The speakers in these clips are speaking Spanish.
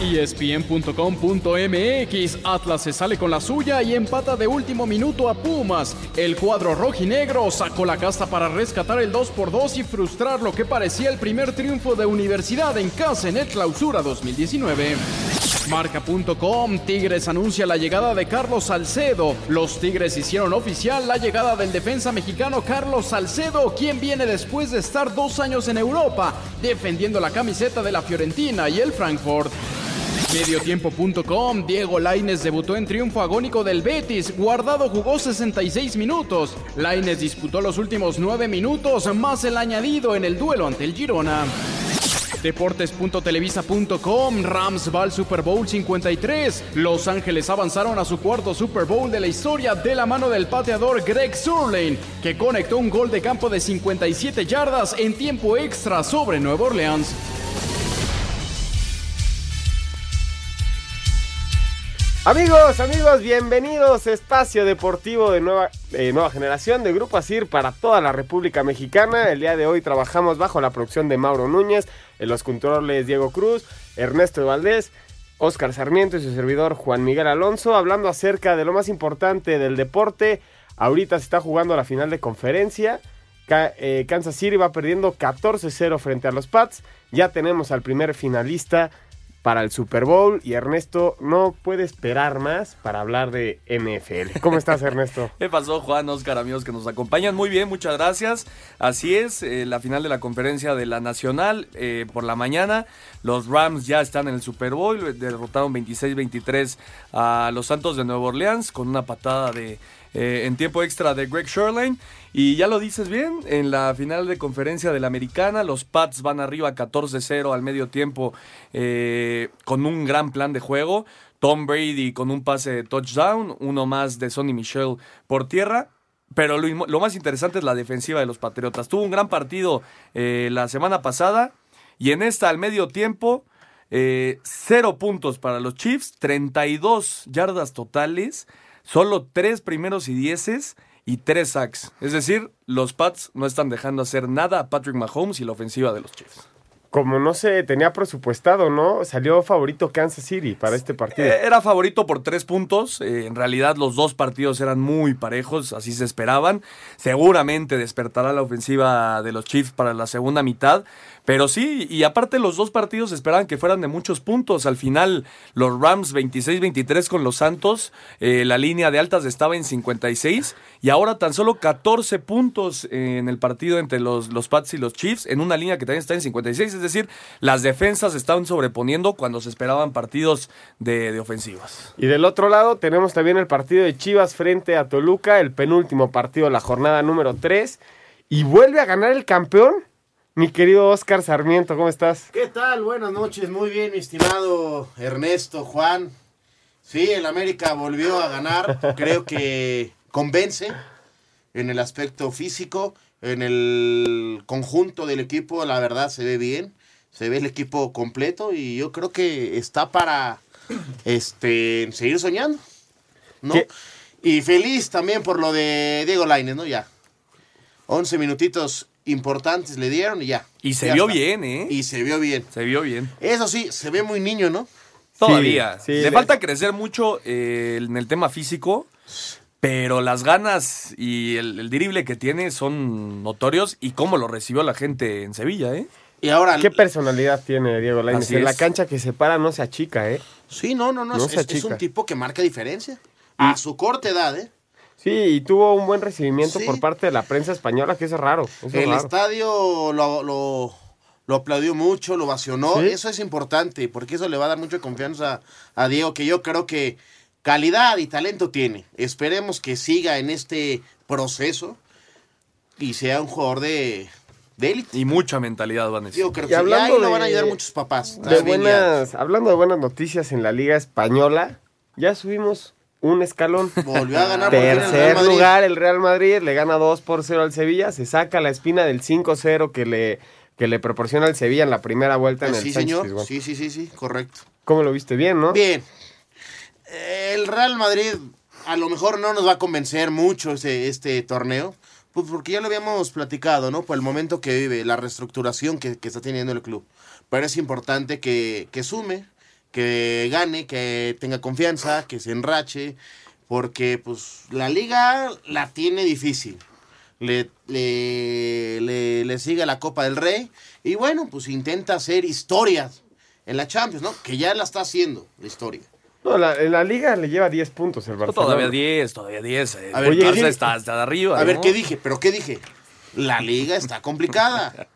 ESPN.com.mx Atlas se sale con la suya y empata de último minuto a Pumas. El cuadro rojinegro sacó la casta para rescatar el 2 por 2 y frustrar lo que parecía el primer triunfo de Universidad en casa en el Clausura 2019. Marca.com Tigres anuncia la llegada de Carlos Salcedo. Los Tigres hicieron oficial la llegada del defensa mexicano Carlos Salcedo, quien viene después de estar dos años en Europa defendiendo la camiseta de la Fiorentina y el Frankfurt. Mediotiempo.com Diego Laines debutó en triunfo agónico del Betis. Guardado jugó 66 minutos. Laines disputó los últimos 9 minutos, más el añadido en el duelo ante el Girona. Deportes.televisa.com Rams va al Super Bowl 53. Los Ángeles avanzaron a su cuarto Super Bowl de la historia de la mano del pateador Greg Surlane, que conectó un gol de campo de 57 yardas en tiempo extra sobre Nueva Orleans. Amigos, amigos, bienvenidos a Espacio Deportivo de nueva, eh, nueva generación de Grupo Asir para toda la República Mexicana. El día de hoy trabajamos bajo la producción de Mauro Núñez, en los controles Diego Cruz, Ernesto Valdés, Oscar Sarmiento y su servidor Juan Miguel Alonso, hablando acerca de lo más importante del deporte. Ahorita se está jugando la final de conferencia. Eh, Kansas City va perdiendo 14-0 frente a los Pats. Ya tenemos al primer finalista para el Super Bowl y Ernesto no puede esperar más para hablar de NFL. ¿Cómo estás, Ernesto? ¿Qué pasó, Juan, Oscar, amigos que nos acompañan? Muy bien, muchas gracias. Así es, eh, la final de la conferencia de la Nacional eh, por la mañana. Los Rams ya están en el Super Bowl, derrotaron 26-23 a los Santos de Nueva Orleans con una patada de eh, en tiempo extra de Greg Sherlane. Y ya lo dices bien, en la final de conferencia de la Americana, los Pats van arriba 14-0 al medio tiempo eh, con un gran plan de juego. Tom Brady con un pase de touchdown, uno más de Sonny Michel por tierra. Pero lo, más interesante es la defensiva de los Patriotas. Tuvo un gran partido eh, la semana pasada y en esta al medio tiempo, eh, cero puntos para los Chiefs, 32 yardas totales, solo tres primeros y dieces y tres sacks. Es decir, los Pats no están dejando hacer nada a Patrick Mahomes y la ofensiva de los Chiefs. Como no se tenía presupuestado, ¿no? Salió favorito Kansas City para este partido. Eh, Era favorito por tres puntos. eh, en realidad los dos partidos eran muy parejos, así se esperaban. Seguramente despertará la ofensiva de los Chiefs para la segunda mitad. Pero sí, y aparte los dos partidos esperaban que fueran de muchos puntos. Al final los Rams 26-23 con los Santos. eh, la línea de altas estaba en 56. Y ahora tan solo 14 puntos en el partido entre los, los Pats y los Chiefs. En una línea que también está en 56. Es decir, las defensas estaban sobreponiendo cuando se esperaban partidos de, de ofensivas. Y del otro lado tenemos también el partido de Chivas frente a Toluca, el penúltimo partido de la jornada número 3. Y vuelve a ganar el campeón, mi querido Oscar Sarmiento, ¿cómo estás? ¿Qué tal? Buenas noches, muy bien, mi estimado Ernesto, Juan. Sí, el América volvió a ganar, creo que convence en el aspecto físico, en el conjunto del equipo, la verdad se ve bien, se ve el equipo completo y yo creo que está para este seguir soñando, ¿no? ¿Qué? Y feliz también por lo de Diego Lainez, ¿no? Ya. 11 minutitos importantes le dieron y ya. Y se Ya vio está. bien, ¿eh? Y se vio bien. Se vio bien. Eso sí, se ve muy niño, ¿no? Todavía. sí, le, le- falta crecer mucho eh, en el tema físico, pero las ganas y el, el dirible que tiene son notorios y cómo lo recibió la gente en Sevilla, ¿eh? Y ahora. ¿Qué personalidad tiene Diego Lainez? En la cancha que se para no se achica, ¿eh? Sí, no, no, no. No es, se es- un tipo que marca diferencia. A su corta edad, ¿eh? Sí, y tuvo un buen recibimiento Sí. por parte de la prensa española, que eso es raro. Eso es El raro. estadio lo, lo, lo aplaudió mucho, lo vacionó. Sí. Eso es importante, porque eso le va a dar mucha confianza a Diego, que yo creo que calidad y talento tiene. Esperemos que siga en este proceso y sea un jugador de, de élite. Y mucha mentalidad, Vanessa. Yo creo que. Y hablando ahí lo van a de- ayudar muchos papás. De buenas, hablando de buenas noticias en la Liga Española, ya subimos un escalón. Volvió a ganar por fin el Tercer lugar el Real Madrid, le gana 2 por 0 al Sevilla, se saca la espina del 5-0 que le, que le proporciona el Sevilla en la primera vuelta en el Pues Sí, Sánchez señor. Sí, sí, sí, sí, correcto. ¿Cómo lo viste? Bien, ¿no? Bien. El Real Madrid a lo mejor no nos va a convencer mucho este, este torneo. Pues porque ya lo habíamos platicado, ¿no? Por el momento que vive, la reestructuración que, que está teniendo el club. Pero es importante que, que sume, que gane, que tenga confianza, que se enrache. Porque pues la liga la tiene difícil. Le, le, le, le sigue la Copa del Rey. Y bueno, pues intenta hacer historias en la Champions, ¿no? Que ya la está haciendo, la historia. No, la, la liga le lleva 10 puntos el Barcelona. Todavía 10, todavía 10. eh. A ver, El ¿qué Barça dije? está hasta de arriba. A ver. ¿qué dije? ¿Pero qué dije? La liga está complicada.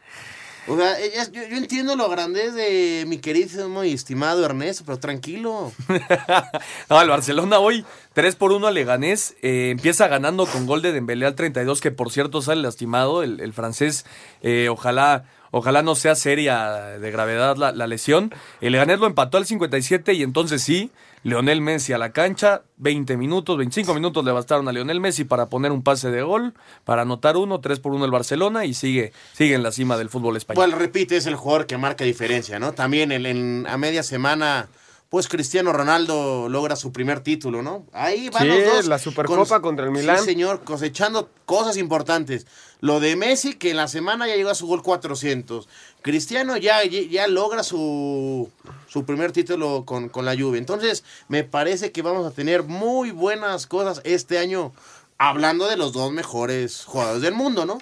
O sea, ella- yo, yo entiendo lo grande de mi querido y estimado Ernesto, pero tranquilo. No, el Barcelona hoy 3 por 1 a Leganés. eh, empieza ganando con gol de Dembélé al 32, que por cierto sale lastimado. El, el francés, eh, ojalá, ojalá no sea seria de gravedad la, la lesión. El Leganés lo empató al 57 y entonces sí, Leonel Messi a la cancha. 20 minutos, 25 minutos le bastaron a Leonel Messi para poner un pase de gol, para anotar uno, 3 por 1 el Barcelona y sigue, sigue en la cima del fútbol español. Pues repite, es el jugador que marca diferencia, ¿no? También en, en- a media semana, pues Cristiano Ronaldo logra su primer título, ¿no? Ahí van Sí, los dos. la Supercopa contra el Milán. Sí, señor, cosechando cosas importantes. Lo de Messi, que en la semana ya llegó a su gol 400. Cristiano ya, ya logra su, su primer título con, con la Juve. Entonces, me parece que vamos a tener muy buenas cosas este año, hablando de los dos mejores jugadores del mundo, ¿no?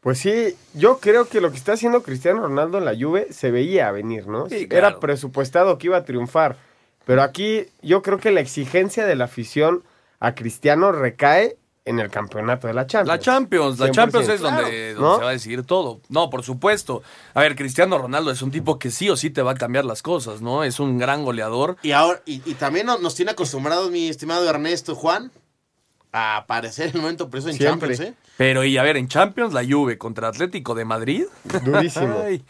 Pues sí, yo creo que lo que está haciendo Cristiano Ronaldo en la Juve se veía venir, ¿no? Sí, Era presupuestado que iba a triunfar. Pero aquí yo creo que la exigencia de la afición a Cristiano recae en el campeonato de la Champions. La Champions, la 100%. Champions es Claro. donde, se va a decidir todo. No, por supuesto. A ver, Cristiano Ronaldo es un tipo que sí o sí te va a cambiar las cosas, ¿no? Es un gran goleador. Y ahora, y, y también nos, tiene acostumbrados, mi estimado Ernesto Juan, a aparecer en el momento preciso en Siempre. Champions, ¿eh? Pero, y a ver, en Champions, la Juve contra Atlético de Madrid. Durísimo. Ay,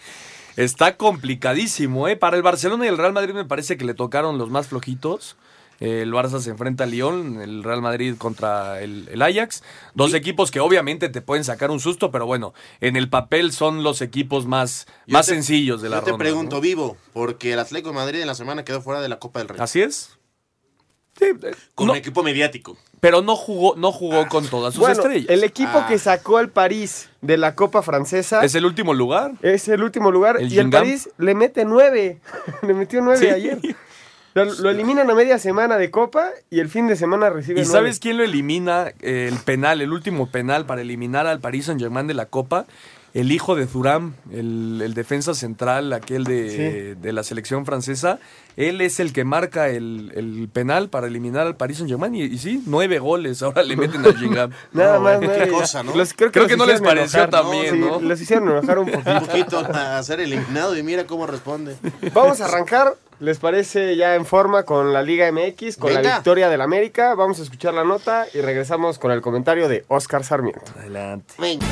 está complicadísimo, ¿eh? Para el Barcelona y el Real Madrid me parece que le tocaron los más flojitos. El Barça se enfrenta al Lyon, el Real Madrid contra el, el Ajax. Dos equipos que obviamente te pueden sacar un susto, pero bueno, en el papel son los equipos más, Yo más te- sencillos de la Yo te ronda, pregunto, ¿no? vivo, porque el Atlético de Madrid en la semana quedó fuera de la Copa del Rey. ¿Así es? Sí, eh, Con no, un equipo mediático. pero no jugó, no jugó con todas sus Bueno, estrellas. el equipo Ah. que sacó al París de la Copa Francesa Es el último lugar. es el último lugar El y el. París le mete nueve. le metió nueve Sí. ayer. Lo, lo eliminan a media semana de Copa y el fin de semana recibe ¿Y nueve. sabes quién lo elimina? el penal, el último penal para eliminar al Paris Saint Germain de la Copa. El hijo de Thuram, el, el defensa central, aquel de, de la selección francesa. Él es el que marca el, el penal para eliminar al Paris Saint Germain. Y, y sí, nueve goles. Ahora le meten al Gingam. Nada No, más, qué cosa, ¿no? Los- creo que, Creo los que no les pareció enojar. también, sí, ¿no? Los hicieron enojar un Un poquito. poquito a ser eliminado y mira cómo responde. Vamos a arrancar, ¿les parece ya en forma con la Liga MX, con la victoria del América? Vamos a escuchar la nota y regresamos con el comentario de Oscar Sarmiento. Adelante. Venga.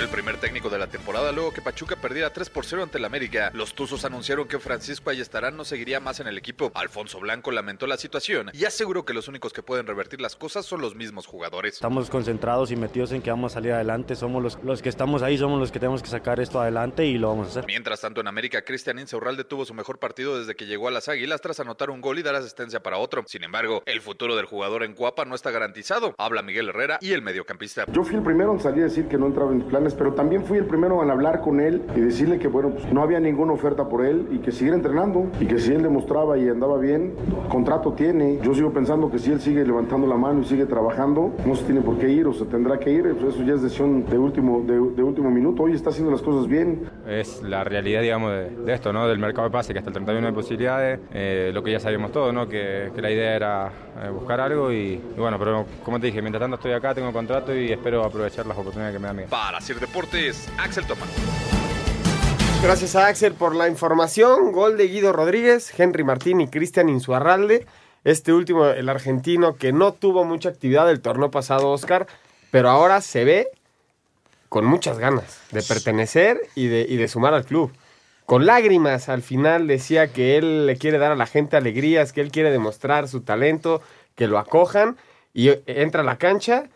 El primer técnico de la temporada luego que Pachuca perdiera 3 por 0 ante el América. Los Tuzos anunciaron que Francisco Ayestarán no seguiría más en el equipo. Alfonso Blanco lamentó la situación y aseguró que los únicos que pueden revertir las cosas son los mismos jugadores. Estamos concentrados y metidos en que vamos a salir adelante. Somos los, los que estamos ahí, somos los que tenemos que sacar esto adelante y lo vamos a hacer. Mientras tanto, en América, Cristian Insaurralde tuvo su mejor partido desde que llegó a las Águilas tras anotar un gol y dar asistencia para otro. Sin embargo, el futuro del jugador en Cuapa no está garantizado. Habla Miguel Herrera y el mediocampista. Yo fui el primero en salir a decir que no entraba en mis pero también fui el primero en hablar con él y decirle que bueno, pues no había ninguna oferta por él y que siguiera entrenando y que si él demostraba y andaba bien, contrato tiene. Yo sigo pensando que si él sigue levantando la mano y sigue trabajando, no se tiene por qué ir o se tendrá que ir. Pues eso ya es decisión de último, de, de último minuto. Hoy está haciendo las cosas bien. Es la realidad, digamos, de, de esto, ¿no? Del mercado de pase, que hasta el 31 hay posibilidades. eh, lo que ya sabíamos todos, ¿no? Que, que la idea era eh, buscar algo y, y bueno, pero como te dije, mientras tanto estoy acá, tengo contrato y espero aprovechar las oportunidades que me dan. Para Deportes, Axel Tomás. Gracias a Axel por la información. Gol de Guido Rodríguez, Henry Martín y Cristian Insuarralde. Este último, el argentino que no tuvo mucha actividad del torneo pasado, Oscar, pero ahora se ve con muchas ganas de pertenecer y de, y de sumar al club. con lágrimas al final decía que él le quiere dar a la gente alegrías, que él quiere demostrar su talento, que lo acojan y entra a la cancha,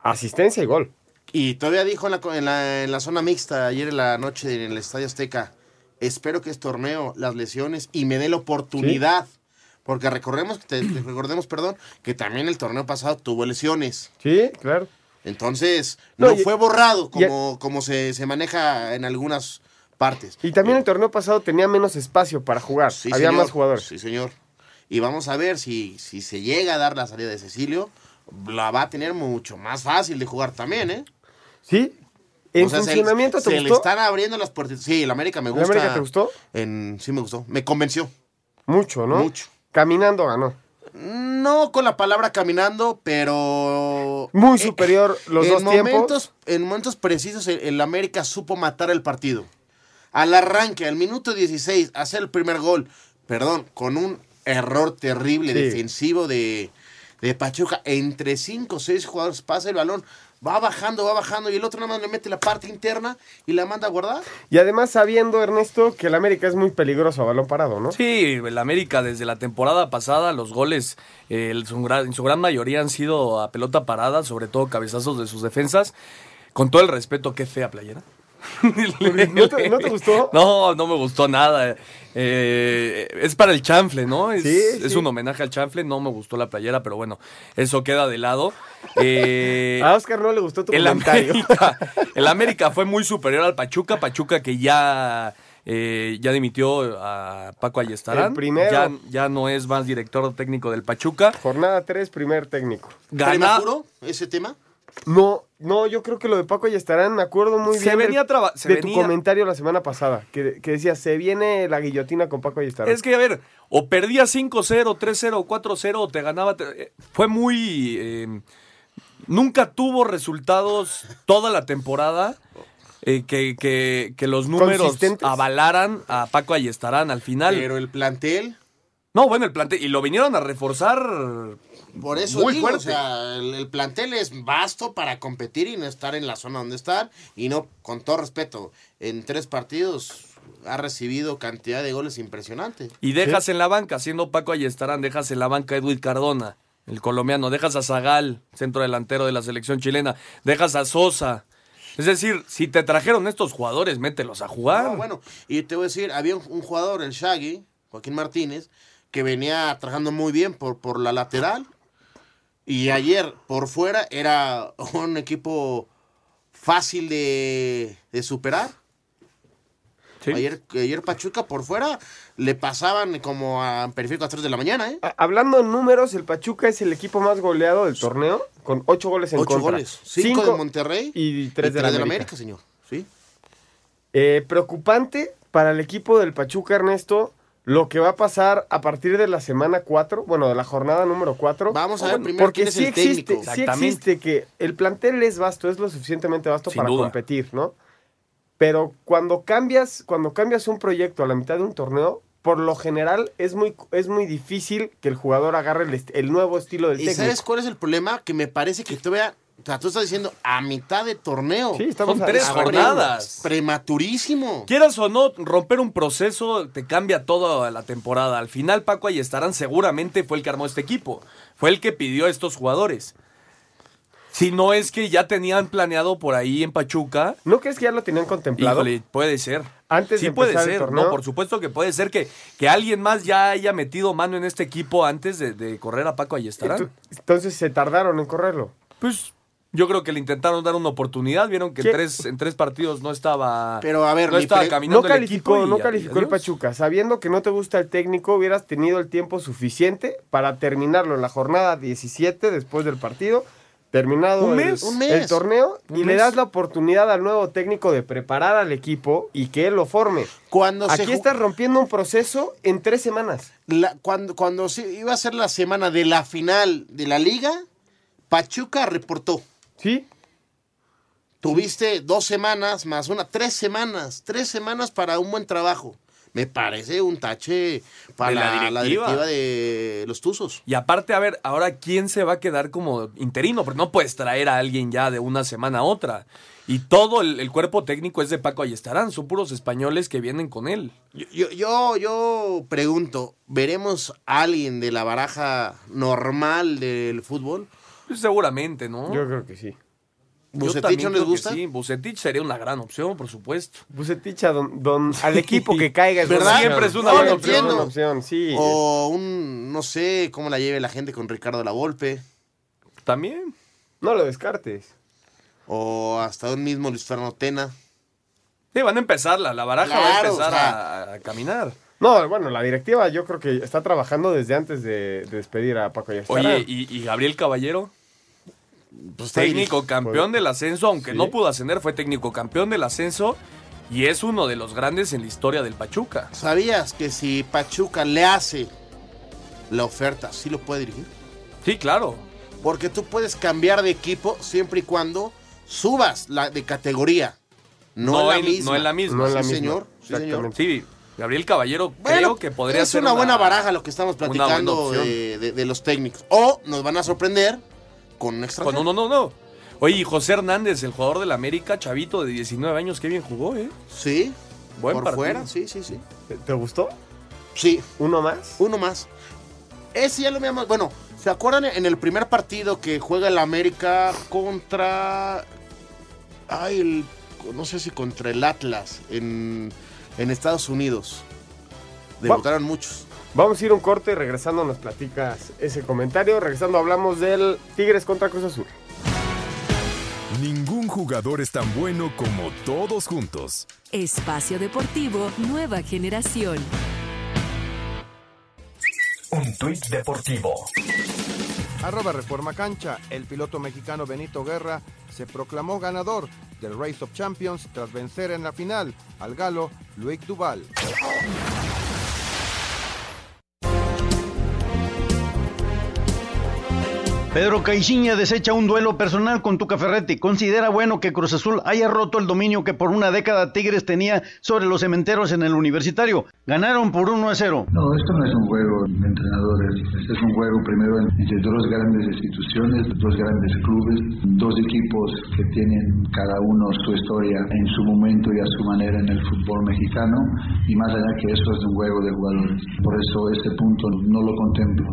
asistencia y gol. Y todavía dijo en la, en la, en la zona mixta ayer en la noche en el Estadio Azteca, espero que este torneo, las lesiones y me dé la oportunidad. Porque recordemos, te- te- recordemos, perdón, que también el torneo pasado tuvo lesiones. Sí, claro. Entonces, No, no, y- fue borrado y- como, como se, se maneja en algunas partes. Y también el torneo pasado tenía menos espacio para jugar, Sí, había señor. más jugadores. Sí, señor. Y vamos a ver si, si se llega a dar la salida de Cecilio, la va a tener mucho más fácil de jugar también, ¿eh? Sí. ¿En O sea, se- funcionamiento se, te le gustó? están abriendo las puertas. Sí, el América me ¿El gusta. América te gustó? En, sí, me gustó. Me convenció. Mucho, ¿no? Mucho. Caminando ganó. No con la palabra caminando, pero. Muy superior los en dos tiempos. En momentos precisos, el, el América supo matar el partido. Al arranque, al minuto 16, hacer el primer gol. Perdón, con un error terrible Sí. defensivo de, de Pachuca. Entre 5 o 6 jugadores pasa el balón. Va bajando, va bajando. Y el otro nada más le mete la parte interna y la manda a guardar. Y además sabiendo, Ernesto, que el América es muy peligroso a balón parado, ¿no? Sí, el América desde la temporada pasada, los goles eh, en su gran- en su gran mayoría han sido a pelota parada, sobre todo cabezazos de sus defensas. Con todo el respeto, qué fea playera. ¿No te, no te gustó? No, no me gustó nada. Eh, es para el chanfle, ¿no? Es, Sí, es un homenaje al chanfle. No me gustó la playera, pero bueno, eso queda de lado. Eh, A Oscar no le gustó tu el comentario. América, el América fue muy superior al Pachuca. Pachuca que ya, eh, ya dimitió a Paco Ayestarán. El primero. Ya, ya no es más director técnico del Pachuca. Jornada 3, primer técnico. Gana, ¿Prematuro ese tema? No, no, yo creo que lo de Paco Ayestarán, me acuerdo muy Se bien del- venía traba- se de tu venía- comentario la semana pasada, que, que decía, se viene la guillotina con Paco Ayestarán. Es que, a ver, o perdía 5-0, 3-0, 4-0, o te ganaba. te- eh, Fue muy. eh, nunca tuvo resultados toda la temporada. eh, que, que- que los números avalaran a Paco Ayestarán al final. Pero el plantel. No, bueno, el plantel. Y lo vinieron a reforzar. Por eso Muy digo, fuerte. o sea, el, el plantel es vasto para competir y no estar en la zona donde están. Y no, con todo respeto, en tres partidos ha recibido cantidad de goles impresionante. Y dejas en la banca, siendo Paco Ayestarán, dejas en la banca a Edwin Cardona, el colombiano, dejas a Zagal, centro delantero de la selección chilena, dejas a Sosa. Es decir, si te trajeron estos jugadores, mételos a jugar. No, bueno, y te voy a decir, había un, un jugador, el Shaggy, Joaquín Martínez, que venía trabajando muy bien por, por la lateral. Y ayer, por fuera, era un equipo fácil de, de superar. Sí. Ayer, ayer Pachuca por fuera le pasaban como a periférico a 3 de la mañana, ¿eh? Hablando en números, el Pachuca es el equipo más goleado del torneo, con ocho goles en Ocho contra. goles. Cinco, de Monterrey y tres de la América. señor. Sí. Eh, preocupante para el equipo del Pachuca, Ernesto, lo que va a pasar a partir de la semana 4, bueno, de la jornada número 4. Vamos a ver primero Porque quién es sí el existe, técnico. sí Exactamente. existe que el plantel es vasto, es lo suficientemente vasto Sin para duda. competir, ¿no? Pero cuando cambias, cuando cambias un proyecto a la mitad de un torneo, por lo general es muy, es muy difícil que el jugador agarre el, nuevo estilo del ¿Y técnico. sabes cuál es el problema? Que me parece que todavía... O sea, tú estás diciendo a mitad de torneo. Sí, estamos Son tres a- jornadas. Prematurísimo. Quieras o no, romper un proceso te cambia toda la temporada. Al final, Paco Ayestarán seguramente fue el que armó este equipo. Fue el que pidió a estos jugadores. Si no es que ya tenían planeado por ahí en Pachuca. ¿No crees que ya lo tenían contemplado? Híjole, puede ser. Antes sí de puede el ser. torneo. No, por supuesto que puede ser que, que alguien más ya haya metido mano en este equipo antes de, de correr a Paco Ayestarán. Ento- Entonces se tardaron en correrlo. Pues yo creo que le intentaron dar una oportunidad. Vieron que en tres, en tres partidos no estaba. Pero, a ver, no estaba caminando No el calificó, equipo y no calificó el. Pachuca. Sabiendo que no te gusta el técnico, hubieras tenido el tiempo suficiente para terminarlo en la jornada 17 después del partido. Terminado Un el- mes. Un mes. el torneo y le das la oportunidad al nuevo técnico de preparar al equipo y que él lo forme. Cuando Aquí estás rompiendo un proceso en tres semanas. la- cuando, cuando se iba a ser la semana de la final de la liga, Pachuca reportó. ¿Sí? Tuviste dos semanas más una, tres semanas, tres semanas para un buen trabajo. me parece un tache para la directiva. directiva de los Tuzos. Y aparte, a ver, ahora quién se va a quedar como interino, porque no puedes traer a alguien ya de una semana a otra. Y todo el, el cuerpo técnico es de Paco Ayestarán, son puros españoles que vienen con él. Yo, yo, yo, yo pregunto, ¿veremos a alguien de la baraja normal del fútbol? Pues seguramente, ¿no? Yo creo que sí. Yo ¿Bucetich también no les creo que gusta? Sí, Bucetich sería una gran opción, por supuesto. Bucetich a don, don- al equipo que caiga es ¿Verdad? Siempre es una No, buena opción. una opción, sí. O un, no sé, cómo la lleve la gente con Ricardo Lavolpe. También. No lo descartes. O hasta un mismo Luis Fernando Tena. Sí, van a empezar, la, la baraja va a empezar o sea, a, a caminar. No, bueno, la directiva yo creo que está trabajando desde antes de, de despedir a Paco Ayestarán. Oye, ¿y, y Gabriel Caballero? Pues técnico campeón del ascenso, aunque Sí. no pudo ascender, fue técnico campeón del ascenso y es uno de los grandes en la historia del Pachuca. ¿Sabías que si Pachuca le hace la oferta, sí lo puede dirigir? Sí, claro. Porque tú puedes cambiar de equipo siempre y cuando subas la de categoría. No, No en la misma. no en la misma. No en la Sí, misma. señor. Sí, señor. Sí, Gabriel Caballero Bueno, creo que podría es ser una, buena baraja lo que estamos platicando de, de- de los técnicos. O nos van a sorprender con un Con extranjero. uno, no, no. Oye, y José Hernández, el jugador del América, chavito de 19 años, qué bien jugó, ¿eh? Sí, Buen por partido. fuera, sí, sí, sí. ¿Te, te gustó? Sí, ¿Uno más? uno más. Ese ya lo habíamos. Bueno, ¿se acuerdan en el primer partido que juega el América contra. Ay, el- no sé si contra el Atlas en, en Estados Unidos? Debutaron muchos. Vamos a ir a un corte regresando nos platicas ese comentario. Regresando hablamos del Tigres contra Cruz Azul. Ningún jugador es tan bueno como todos juntos. Espacio Deportivo Nueva Generación. Un tuit deportivo. Arroba Reforma Cancha, el piloto mexicano Benito Guerra se proclamó ganador del Race of Champions tras vencer en la final al galo Luis Duval. Pedro Caixinha desecha un duelo personal con Tuca Ferretti. Considera bueno que Cruz Azul haya roto el dominio que por una década Tigres tenía sobre los cementeros en el universitario. Ganaron por 1 a 0. No, esto no es un juego de entrenadores. Este es un juego primero entre dos grandes instituciones, dos grandes clubes, dos equipos que tienen cada uno su historia en su momento y a su manera en el fútbol mexicano. Y más allá que eso es un juego de jugadores. Por eso este punto no lo contemplo.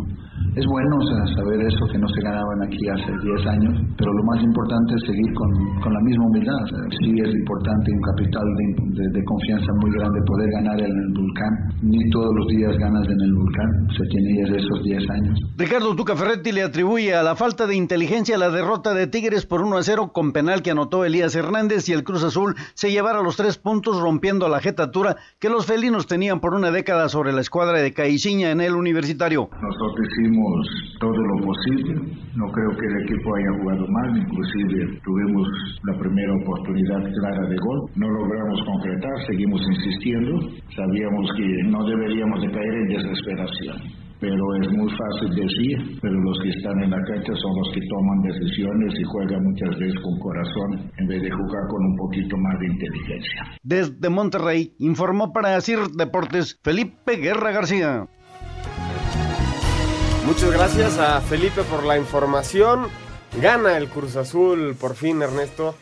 Es bueno o sea, saber eso que no se ganaban aquí hace 10 años, pero lo más importante es seguir con, con la misma humildad. O sea, sí es importante un capital de, de- de confianza muy grande poder ganar en el volcán. Ni todos los días ganas en el volcán, se tiene desde esos 10 años. Ricardo Tuca Ferretti le atribuye a la falta de inteligencia la derrota de Tigres por 1 a 0 con penal que anotó Elías Hernández y el Cruz Azul se llevara los tres puntos rompiendo la jetatura que los felinos tenían por una década sobre la escuadra de Caixinha en el universitario. Nosotros hicimos todo lo posible. No creo que el equipo haya jugado mal, inclusive tuvimos la primera oportunidad clara de gol. No logramos concretar, seguimos insistiendo. Sabíamos que no deberíamos de caer en desesperación. Pero es muy fácil decir, pero los que están en la cancha son los que toman decisiones y juegan muchas veces con corazón en vez de jugar con un poquito más de inteligencia. Desde Monterrey informó para Asir Deportes Felipe Guerra García. Muchas gracias a Felipe por la información. Gana el Cruz Azul por fin, Ernesto.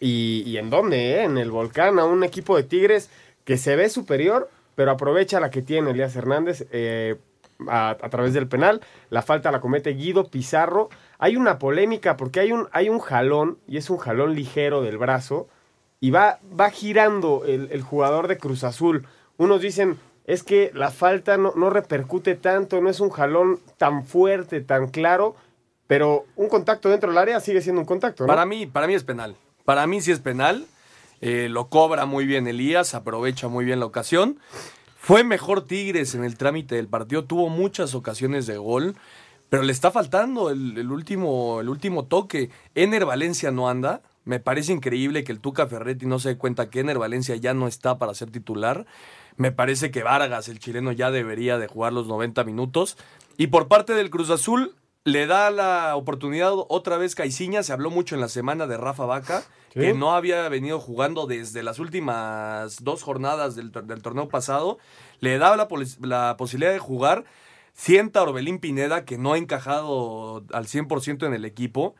¿Y, y en dónde? eh? En el Volcán, a un equipo de Tigres que se ve superior, pero aprovecha la que tiene Elías Hernández eh, a, a través del penal. La falta la comete Guido Pizarro. Hay una polémica porque hay un, hay un jalón, y es un jalón ligero del brazo, y va, va girando el, el jugador de Cruz Azul. Unos dicen, es que la falta no, repercute tanto, no es un jalón tan fuerte, tan claro, pero un contacto dentro del área sigue siendo un contacto, ¿no? Para mí, para mí es penal. Para mí sí es penal. Eh, lo cobra muy bien Elías, aprovecha muy bien la ocasión. Fue mejor Tigres en el trámite del partido, tuvo muchas ocasiones de gol, pero le está faltando el, el último, el último toque. Ener Valencia no anda. Me parece increíble que el Tuca Ferretti no se dé cuenta que Ener Valencia ya no está para ser titular. Me parece que Vargas, el chileno, ya debería de jugar los 90 minutos. Y por parte del Cruz Azul, le da la oportunidad otra vez Caiciña. Se habló mucho en la semana de Rafa Vaca, Sí. que no había venido jugando desde las últimas dos jornadas del, del torneo pasado. Le da la, la posibilidad de jugar. Sienta a Orbelín Pineda, que no ha encajado al 100% en el equipo.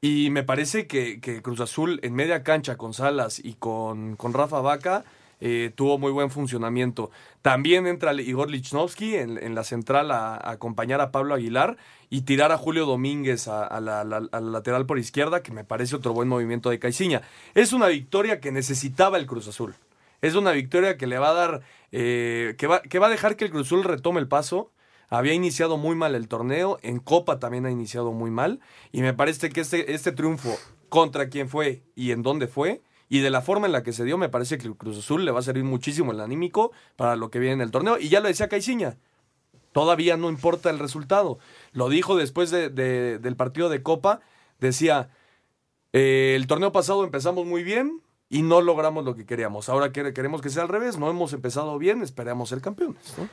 Y me parece que, que Cruz Azul en media cancha con Salas y con, con Rafa Vaca eh, tuvo muy buen funcionamiento. También entra Igor Lichnowsky en, la central a, acompañar a Pablo Aguilar y tirar a Julio Domínguez a, la, la- al lateral por izquierda, que me parece otro buen movimiento de Caiciña. Es una victoria que necesitaba el Cruz Azul. Es una victoria que le va a dar, eh, que, va, que va a dejar que el Cruz Azul retome el paso. Había iniciado muy mal el torneo, en Copa también ha iniciado muy mal, y me parece que este, este triunfo contra quién fue y en dónde fue, y de la forma en la que se dio, me parece que el Cruz Azul le va a servir muchísimo el anímico para lo que viene en el torneo. Y ya lo decía Caiciña, todavía no importa el resultado. Lo dijo después de- de- del partido de Copa, decía, eh, el torneo pasado empezamos muy bien y no logramos lo que queríamos. Ahora quere- queremos que sea al revés, no hemos empezado bien, esperamos ser campeones. ¿no?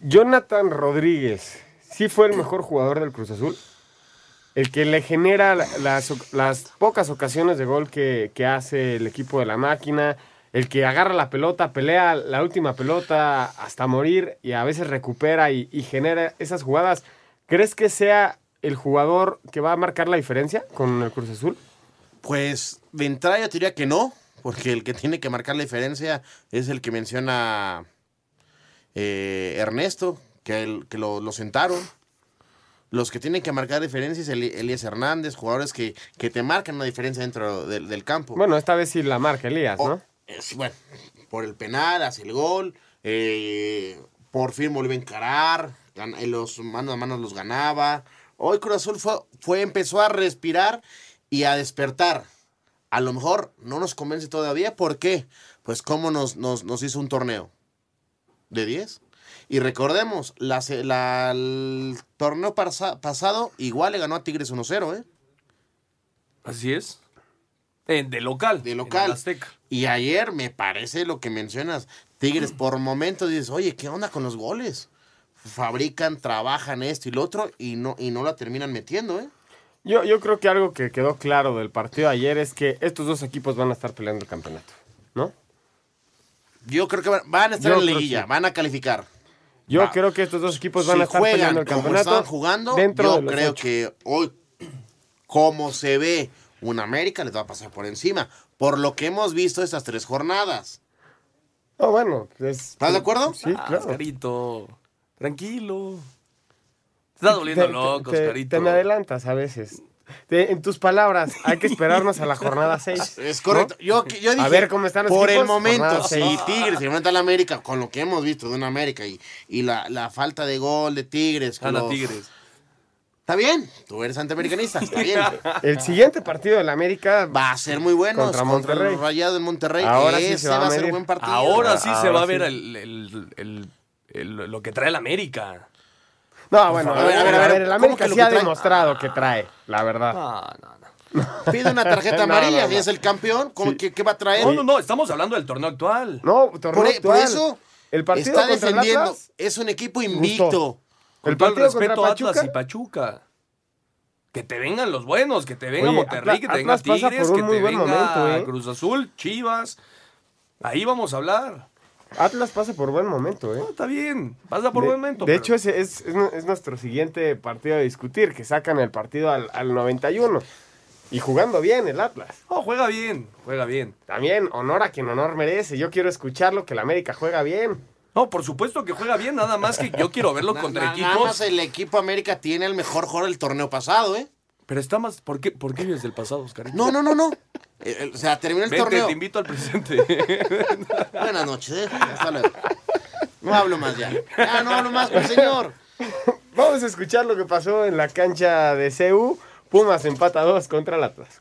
Jonathan Rodríguez, ¿sí fue el mejor jugador del Cruz Azul? El que le genera la- las, pocas ocasiones de gol que, hace el equipo de la máquina, el que agarra la pelota, pelea la última pelota hasta morir y a veces recupera y, genera esas jugadas. ¿Crees que sea el jugador que va a marcar la diferencia con el Cruz Azul? Pues de entrada yo diría que no, porque el que tiene que marcar la diferencia es el que menciona eh, Ernesto, que, lo sentaron. Los que tienen que marcar diferencia es Elías Hernández, jugadores que, que te marcan una diferencia dentro del, del campo. Bueno, esta vez sí la marca Elías, ¿no? Sí, bueno, por el penal, hace el gol, eh, por fin volvió a encarar, eh, los manos a manos los ganaba. Hoy Cruz Azul fue, fue, empezó a respirar y a despertar. A lo mejor no nos convence todavía, ¿por qué? Pues cómo nos, nos, nos hizo un torneo de 10. Y recordemos, la, la- el torneo pasa- pasado igual le ganó a Tigres 1-0, ¿eh? Así es. Eh, de local. De local. Azteca. Y ayer me parece lo que mencionas. Tigres por momentos dices, oye, ¿qué onda con los goles? Fabrican, trabajan esto y lo otro y no, y no la terminan metiendo, ¿eh? Yo, yo creo que algo que quedó claro del partido de ayer es que estos dos equipos van a estar peleando el campeonato, ¿no? Yo creo que van- van a estar Yo en creo liguilla, que- van a calificar. Yo Va. creo que estos dos equipos van si a estar juegan peleando el como campeonato estaban jugando, dentro yo de los creo ocho. que hoy, como se ve un América, les va a pasar por encima. Por lo que hemos visto estas tres jornadas. No, bueno, es- ¿Estás de acuerdo? Sí, Ah, claro. Oscarito, tranquilo. Te estás volviendo Te- loco, te- Oscarito. Te me adelantas a veces. En tus palabras, hay que esperarnos a la jornada 6. Es correcto. Yo, yo dije, a ver cómo están los por equipos, el momento, si. Tigres se enfrenta al América, con lo que hemos visto de un América y, y la, la falta de gol de Tigres. Gana los- Tigres. Está bien, tú eres antiamericanista, está bien. El siguiente partido del América Va a ser muy bueno Contra contra, Monterrey. el Rayado de Monterrey. Ahora sí Ese se va a va a ser medir. buen partido. Ahora sí se Ahora va a sí. ver el, el- el- el- lo que trae el América. No, bueno, a ver, a ver, a ver, el ¿cómo América sí ha demostrado que trae, la verdad. No, no, no. Pide una tarjeta amarilla no, no. y es el campeón. ¿Cómo, Sí. qué, qué va a traer? No, no, no, estamos hablando del torneo actual. No, torneo Por, e- por actual. eso el partido está defendiendo. Atlas, es un equipo invicto. Con El todo el partido respeto a Atlas y Pachuca. Que te vengan los buenos, que te venga Oye, Monterrey, que te venga Tigres, por que te venga momento, ¿eh? Cruz Azul, Chivas. Ahí vamos a hablar. Atlas pasa por buen momento, ¿eh? No, está bien, pasa por de, buen momento. de pero- hecho, ese es, es nu- es nuestro siguiente partido a discutir, que sacan el partido al, al 91. Y jugando bien el Atlas. No, juega bien, juega bien. También, honor a quien honor merece. Yo quiero escucharlo, que el América juega bien. No, por supuesto que juega bien, nada más que yo quiero verlo Na- contra na- Nada equipos. más el equipo América tiene el mejor jugador del torneo pasado, ¿eh? Pero está más. ¿Por qué, por qué vives del pasado, Oscar? No, no, no, no. Eh, eh, o sea, terminó el Vente, torneo. te invito al presente. Buenas noches, ¿eh? Hasta luego. No hablo más ya. Ya no hablo más con el señor. Vamos a escuchar lo que pasó en la cancha de CU. Pumas empata 2 contra el Atlas.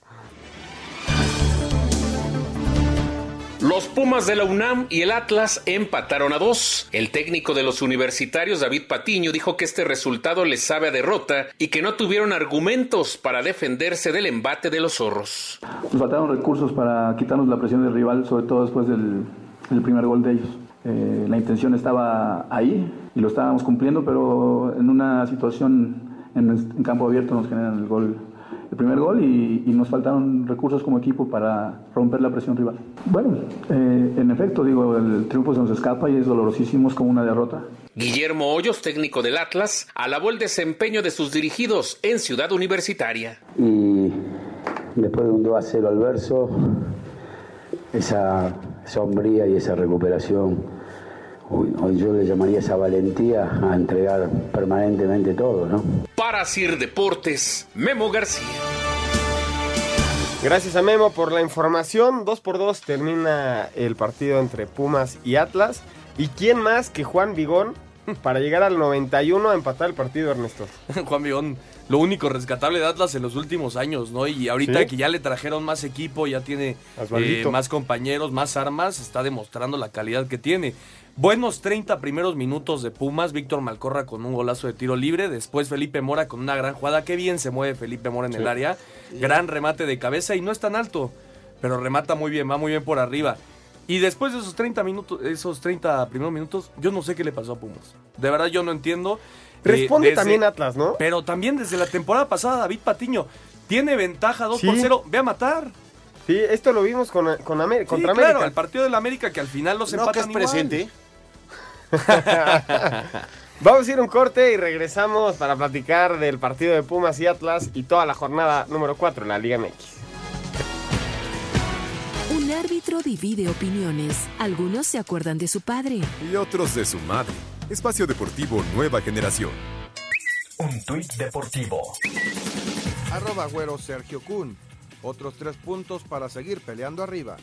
Los Pumas de la UNAM y el Atlas empataron a dos. El técnico de los universitarios, David Patiño, dijo que este resultado les sabe a derrota y que no tuvieron argumentos para defenderse del embate de los zorros. Nos faltaron recursos para quitarnos la presión del rival, sobre todo después del, primer gol de ellos. Eh, la intención estaba ahí y lo estábamos cumpliendo, pero en una situación en, en campo abierto nos generan el gol el primer gol y, y, nos faltaron recursos como equipo para romper la presión rival. Bueno, eh, en efecto, digo, el triunfo se nos escapa y es dolorosísimo, es como una derrota. Guillermo Hoyos, técnico del Atlas, alabó el desempeño de sus dirigidos en Ciudad Universitaria. Y después de un 2 a 0 al verso, esa sombría y esa recuperación, hoy, hoy yo le llamaría esa valentía a entregar permanentemente todo, ¿no? Para Sir Deportes, Memo García. Gracias a Memo por la información. 2 por 2 termina el partido entre Pumas y Atlas. ¿Y quién más que Juan Vigón para llegar al 91 a empatar el partido, Ernesto? Juan Vigón, lo único rescatable de Atlas en los últimos años, ¿no? Y ahorita ¿Sí? que ya le trajeron más equipo, ya tiene eh, más compañeros, más armas, está demostrando la calidad que tiene. Buenos 30 primeros minutos de Pumas, Víctor Malcorra con un golazo de tiro libre, después Felipe Mora con una gran jugada, qué bien se mueve Felipe Mora en Sí. el área, gran remate de cabeza y no es tan alto, pero remata muy bien, va muy bien por arriba. Y después de esos 30 minutos, esos 30 primeros minutos, yo no sé qué le pasó a Pumas. De verdad yo no entiendo. Eh, Responde desde- también Atlas, ¿no? Pero también desde la temporada pasada David Patiño tiene ventaja 2 Sí. por 0, ve a matar. Sí, esto lo vimos con, con Amé- Sí, contra claro, América. el partido del América que al final los No, empatan que es igual. presente. Vamos a ir a un corte y regresamos para platicar del partido de Pumas y Atlas y toda la jornada número 4 en la Liga MX. Un árbitro divide opiniones. Algunos se acuerdan de su padre. Y otros de su madre. Espacio Deportivo Nueva Generación. Un tuit deportivo. Arroba güero Sergio Kun. Otros tres puntos para seguir peleando arriba.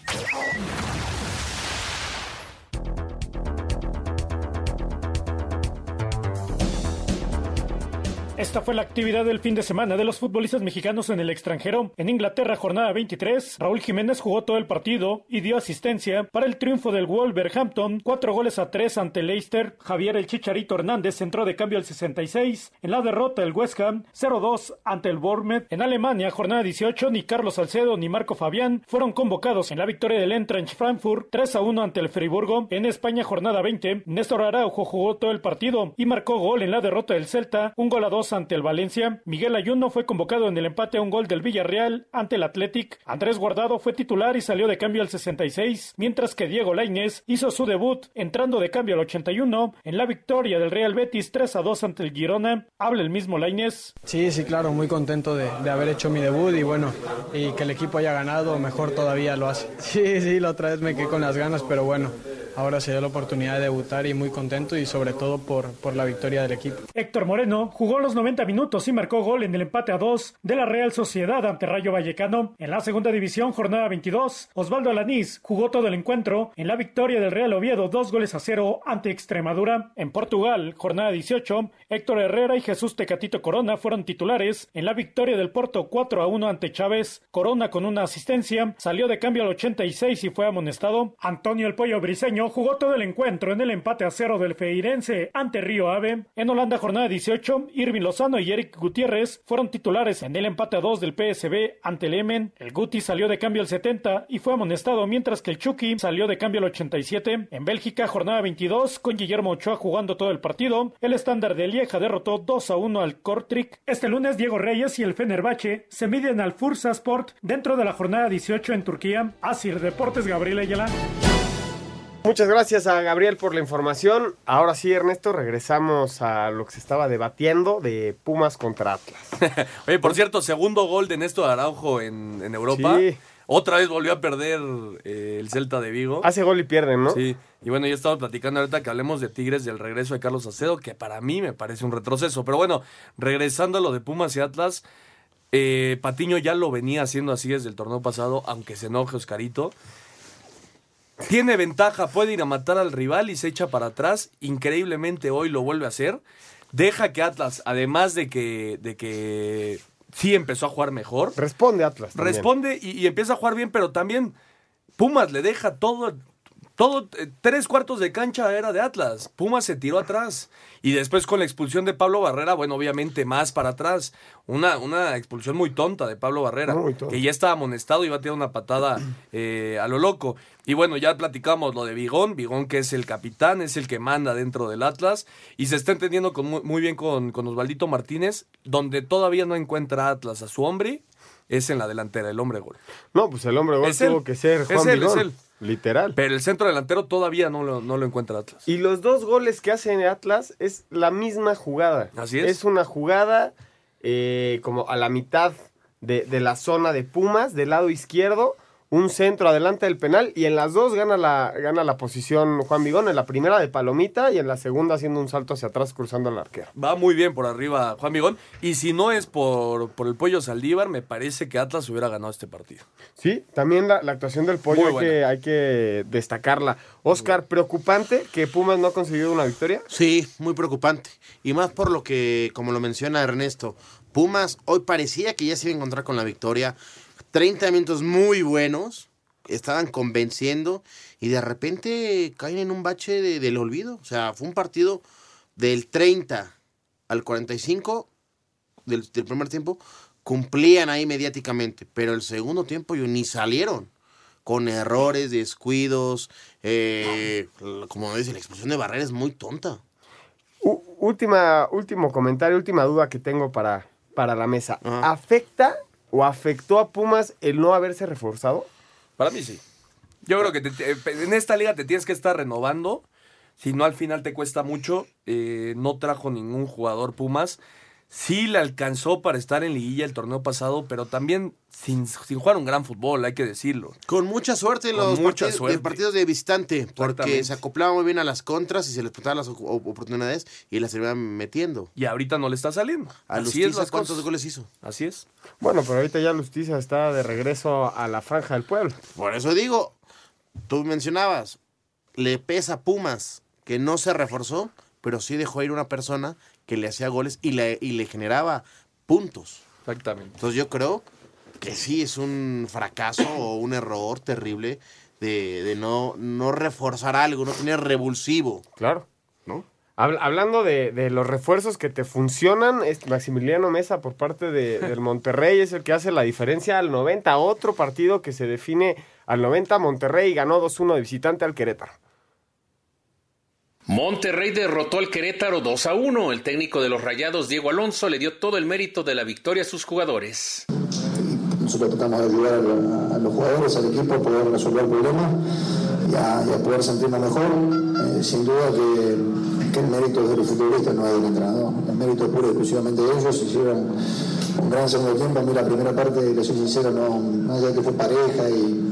Esta fue la actividad del fin de semana de los futbolistas mexicanos en el extranjero. En Inglaterra, jornada 23, Raúl Jiménez jugó todo el partido y dio asistencia para el triunfo del Wolverhampton, cuatro goles a tres ante Leicester. Javier el Chicharito Hernández entró de cambio al 66. En la derrota del West Ham, 0-2 ante el Bournemouth. En Alemania, jornada 18, ni Carlos Salcedo ni Marco Fabián fueron convocados en la victoria del Eintracht Frankfurt, 3-1 ante el Friburgo. En España, jornada 20, Néstor Araujo jugó todo el partido y marcó gol en la derrota del Celta, un gol a dos ante el Valencia. Miguel Ayuno fue convocado en el empate a un gol del Villarreal ante el Athletic. Andrés Guardado fue titular y salió de cambio al 66, mientras que Diego Lainez hizo su debut entrando de cambio al 81 en la victoria del Real Betis 3 a 2 ante el Girona. Habla el mismo Lainez. Sí, sí, claro, muy contento de, de haber hecho mi debut y bueno, y que el equipo haya ganado, mejor todavía lo hace. Sí, sí, la otra vez me quedé con las ganas, pero bueno, ahora se dio la oportunidad de debutar y muy contento y sobre todo por, por la victoria del equipo. Héctor Moreno jugó los 90 minutos y marcó gol en el empate a 2 de la Real Sociedad ante Rayo Vallecano. En la segunda división, jornada 22, Osvaldo Alanís jugó todo el encuentro en la victoria del Real Oviedo, dos goles a cero ante Extremadura. En Portugal, jornada 18, Héctor Herrera y Jesús Tecatito Corona fueron titulares en la victoria del Porto 4 a 1 ante Chávez. Corona con una asistencia salió de cambio al 86 y fue amonestado. Antonio el Pollo Briseño jugó todo el encuentro en el empate a cero del Feirense ante Río Ave. En Holanda, jornada 18, Irving Lozano y Eric Gutiérrez fueron titulares en el empate a 2 del PSB ante el Emen. El Guti salió de cambio al 70 y fue amonestado, mientras que el Chucky salió de cambio al 87. En Bélgica, jornada 22, con Guillermo Ochoa jugando todo el partido, el estándar de Lieja derrotó 2 a 1 al Kortrijk. Este lunes, Diego Reyes y el Fenerbahce se miden al Sport dentro de la jornada 18 en Turquía. Asir Deportes, Gabriel Ayala. Muchas gracias a Gabriel por la información. Ahora sí, Ernesto, regresamos a lo que se estaba debatiendo de Pumas contra Atlas. Oye, por cierto, segundo gol de Néstor Araujo en, en Europa. Sí. Otra vez volvió a perder eh, el Celta de Vigo. Hace gol y pierden, ¿no? Sí. Y bueno, ya estamos platicando ahorita que hablemos de Tigres del regreso de Carlos Acedo, que para mí me parece un retroceso. Pero bueno, regresando a lo de Pumas y Atlas, eh, Patiño ya lo venía haciendo así desde el torneo pasado, aunque se enoje Oscarito. Tiene ventaja, puede ir a matar al rival y se echa para atrás. Increíblemente hoy lo vuelve a hacer. Deja que Atlas, además de que, de que sí empezó a jugar mejor. Responde Atlas. también. Responde y, y empieza a jugar bien, pero también Pumas le deja todo, Todo, eh, tres cuartos de cancha era de Atlas. Pumas se tiró atrás. Y después con la expulsión de Pablo Barrera, bueno, obviamente más para atrás. Una, una expulsión muy tonta de Pablo Barrera, que ya estaba amonestado y iba a tirar una patada eh, a lo loco. Y bueno, ya platicamos lo de Bigón, Bigón que es el capitán, es el que manda dentro del Atlas. Y se está entendiendo con, muy, muy bien con, con Osvaldito Martínez, donde todavía no encuentra Atlas a su hombre, es en la delantera, el hombre gol. No, pues el hombre gol Es él. tuvo que ser Es él, Vigón, es él. Literal. Pero el centro delantero todavía no lo, no lo encuentra Atlas. Y los dos goles que hace en Atlas es la misma jugada. Así es. Es una jugada eh, como a la mitad de, de la zona de Pumas, del lado izquierdo, un centro adelante del penal y en las dos gana la, gana la posición Juan Vigón, en la primera de Palomita y en la segunda haciendo un salto hacia atrás cruzando al arquero. Va muy bien por arriba Juan Vigón. Y si no es por, por el pollo Saldívar, me parece que Atlas hubiera ganado este partido. Sí, también la, la actuación del pollo hay que, hay que destacarla. Oscar, preocupante que Pumas no ha conseguido una victoria. Sí, muy preocupante. Y más por lo que, como lo menciona Ernesto, Pumas hoy parecía que ya se iba a encontrar con la victoria. 30 minutos muy buenos, estaban convenciendo y de repente caen en un bache de- del olvido. O sea, fue un partido del 30 al 45 del, del primer tiempo, cumplían ahí mediáticamente, pero el segundo tiempo yo ni salieron con errores, descuidos, eh, como dice, la expulsión de Barrera es muy tonta. U- última, último comentario, última duda que tengo para, para la mesa. ¿Afecta o afectó a Pumas el no haberse reforzado? Para mí sí. Yo creo que te- en esta liga te tienes que estar renovando. Si no, al final te cuesta mucho. Eh, no trajo ningún jugador Pumas. Sí le alcanzó para estar en liguilla el torneo pasado, pero también sin, sin jugar un gran fútbol, hay que decirlo. Con mucha suerte en Con los mucha partidos, suerte. de partidos de visitante, porque se acoplaba muy bien a las contras y se les presentaban las oportunidades y las iban metiendo. Y ahorita no le está saliendo. A Así Lustiza, es las ¿cuántos cosas. goles hizo? Así es. Bueno, pero ahorita ya Justicia está de regreso a la franja del pueblo. Por eso digo, tú mencionabas, le pesa Pumas que no se reforzó, pero sí dejó ir una persona que le hacía goles y le, y le generaba puntos. Exactamente. Entonces yo creo que sí es un fracaso o un error terrible de, de no, no reforzar algo, no tener revulsivo. Claro. ¿No? Habl- hablando de, de los refuerzos que te funcionan, es Maximiliano Mesa por parte de- del Monterrey es el que hace la diferencia al 90. Otro partido que se define al 90. Monterrey ganó 2-1 de visitante al Querétaro. Monterrey derrotó al Querétaro 2 a 1. El técnico de los Rayados, Diego Alonso, le dio todo el mérito de la victoria a sus jugadores. Nosotros tratamos de ayudar a, los jugadores, al equipo a poder resolver problemas y a, poder sentirnos mejor. Eh, sin duda que, el mérito es de los futbolistas, no es del entrenador. El mérito es puro y exclusivamente de ellos. Hicieron un gran segundo tiempo. A mí la primera parte, le soy sincero, no, más allá que fue pareja y,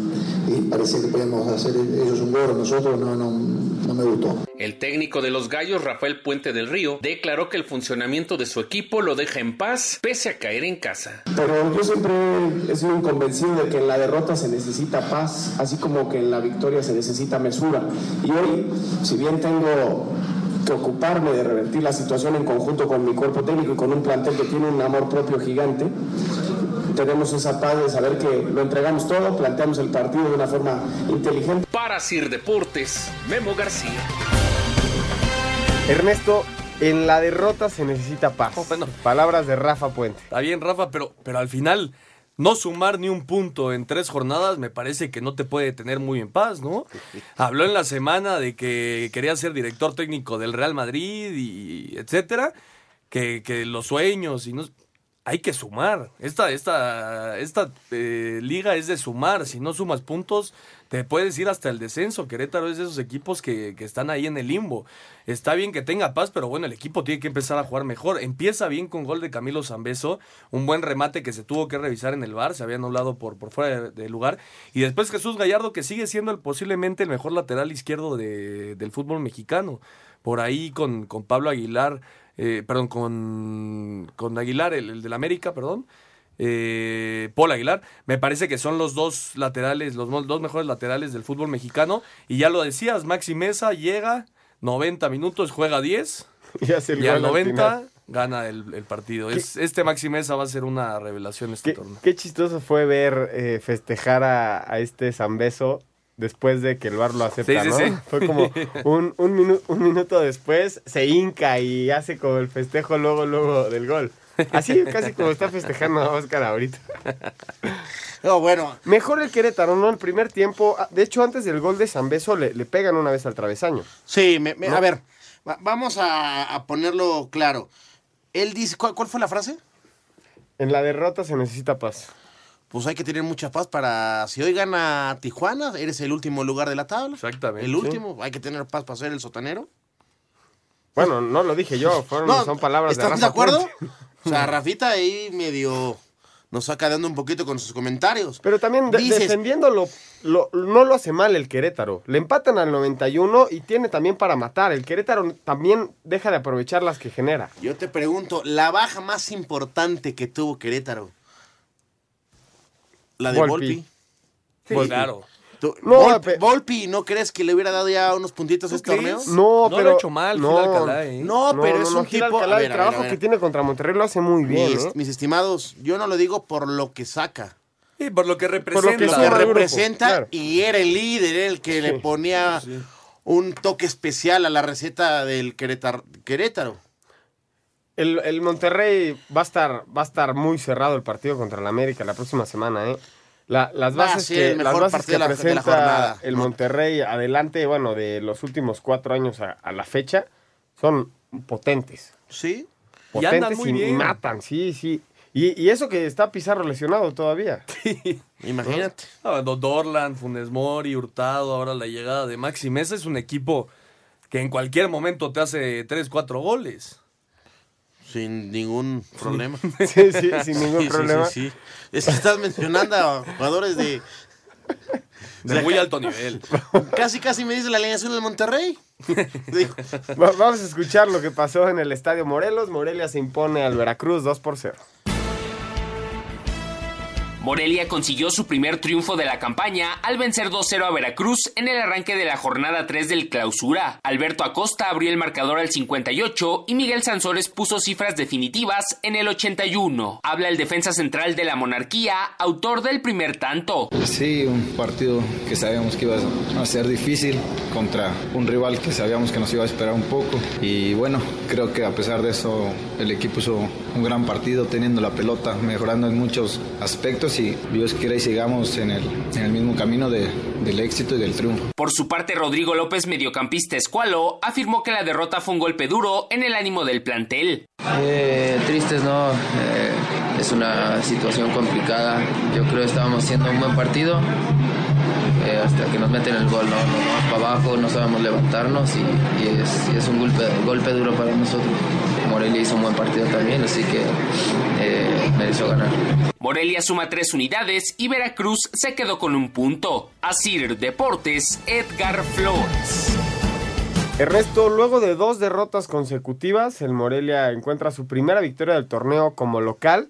y parecía que podíamos hacer ellos un gol, nosotros no, no, no me gustó. El técnico de los Gallos, Rafael Puente del Río, declaró que el funcionamiento de su equipo lo deja en paz pese a caer en casa. Pero yo siempre he sido un convencido de que en la derrota se necesita paz, así como que en la victoria se necesita mesura. Y hoy, si bien tengo que ocuparme de revertir la situación en conjunto con mi cuerpo técnico y con un plantel que tiene un amor propio gigante, tenemos esa paz de saber que lo entregamos todo, planteamos el partido de una forma inteligente. Para Sir Deportes, Memo García. Ernesto, en la derrota se necesita paz. Palabras de Rafa Puente. Está bien, Rafa, pero, pero al final no sumar ni un punto en tres jornadas me parece que no te puede tener muy en paz, ¿no? Habló en la semana de que quería ser director técnico del Real Madrid y etcétera, que, que los sueños y no... Hay que sumar. Esta, esta, esta eh, liga es de sumar. Si no sumas puntos, te puedes ir hasta el descenso. Querétaro es de esos equipos que, que están ahí en el limbo. Está bien que tenga paz, pero bueno, el equipo tiene que empezar a jugar mejor. Empieza bien con gol de Camilo Zambeso, un buen remate que se tuvo que revisar en el bar, se había anulado por, por fuera de, lugar. Y después Jesús Gallardo, que sigue siendo el, posiblemente el mejor lateral izquierdo de- del fútbol mexicano. Por ahí con, con Pablo Aguilar, eh, perdón, con, con Aguilar, el, el del América, perdón. eh, Paul Aguilar, me parece que son los dos laterales, los dos mejores laterales del fútbol mexicano. Y ya lo decías, Maxi Mesa llega, 90 minutos, juega 10. Y hace el y al gol al 90 final. gana el, el partido. Es, este Maxi Mesa va a ser una revelación este Qué, torneo. qué chistoso fue ver eh, festejar a, a este Zambeso después de que el VAR lo acepta, Sí, sí, ¿no? sí. Fue como un, un, minu- un minuto después se hinca y hace como el festejo luego, luego del gol. Así casi como está festejando a Oscar ahorita. No, bueno. Mejor el Querétaro, ¿no? El primer tiempo, ah, de hecho antes del gol de Zambeso le, le pegan una vez al travesaño. Sí, me- me- ¿No? a ver, va- vamos a, a ponerlo claro. Él dice, ¿cuál, cuál fue la frase? En la derrota se necesita paz. Pues hay que tener mucha paz para, si hoy gana Tijuana, eres el último lugar de la tabla. Exactamente. El último, hay que tener paz para ser el sotanero. Bueno, no lo dije yo, fueron, No, son palabras de ¿Estás de Rafa acuerdo? O sea, Rafita ahí medio nos saca dando un poquito con sus comentarios. Pero también de- Dices- defendiéndolo, lo- no lo hace mal el Querétaro. Le empatan al 91 y tiene también para matar. El Querétaro también deja de aprovechar las que genera. Yo te pregunto, la baja más importante que tuvo Querétaro. La de Volpi. Volpi. Sí, Volpi. claro. Tú- No, Volpi, ¿no crees que le hubiera dado ya unos puntitos a este torneo? No, No lo pero. ha hecho mal, Gil no, Alcalá, ¿eh? No, pero no, es no, un Gil tipo... Alcalá, a ver, el a ver, trabajo a ver. que tiene contra Monterrey lo hace muy bien. mis, ¿eh? mis estimados, yo no lo digo por lo que saca. Sí, por lo que Por lo representa. que Lo que grupo, representa claro. y era el líder, el que le ponía un toque especial a la receta del Querétar- Querétaro. El, el Monterrey va a estar va a estar muy cerrado el partido contra el América la próxima semana, ¿eh? La- las bases que, las bases la- presenta el ¿no? Monterrey adelante, bueno, de los últimos cuatro años a, a la fecha, son potentes. Sí. Y andan Potentes muy y, y bien. matan, sí, sí. Y, y eso que está Pizarro lesionado todavía. Imagínate. Ah, Do- Dorland, Funes Mori, Hurtado, ahora la llegada de Maxi Mesa es un equipo que en cualquier momento te hace 3, 4 goles. Sin ningún problema. Sí, sí, sin ningún Sí, problema. sí, sí. Es que estás mencionando a jugadores de De muy alto nivel. casi casi me dice la alineación del Monterrey. Digo, Vamos a escuchar lo que pasó en el Estadio Morelos. Morelia se impone al Veracruz 2 por 0. Morelia consiguió su primer triunfo de la campaña al vencer 2-0 a Veracruz en el arranque de la jornada 3 del clausura. Alberto Acosta abrió el marcador al 58 y Miguel Sansores puso cifras definitivas en el 81. Habla el defensa central de la monarquía, autor del primer tanto. Sí, un partido que sabíamos que iba a ser difícil contra un rival que sabíamos que nos iba a esperar un poco. Y bueno, creo que a pesar de eso el equipo hizo un gran partido teniendo la pelota, mejorando en muchos aspectos y Dios quiera y sigamos en el, en el mismo camino de- del éxito y del triunfo. Por su parte, Rodrigo López, mediocampista escualo, afirmó que la derrota fue un golpe duro en el ánimo del plantel. Eh, tristes, ¿no? Eh, es una situación complicada. Yo creo que estábamos haciendo un buen partido hasta que nos meten el gol, ¿no? Nos vamos para abajo, no sabemos levantarnos y, y es, y es un golpe, golpe duro para nosotros. Morelia hizo un buen partido también, así que eh, mereció ganar. Morelia suma tres unidades y Veracruz se quedó con un punto. Asir Deportes, Edgar Flores. Ernesto, luego de dos derrotas consecutivas, el Morelia encuentra su primera victoria del torneo como local.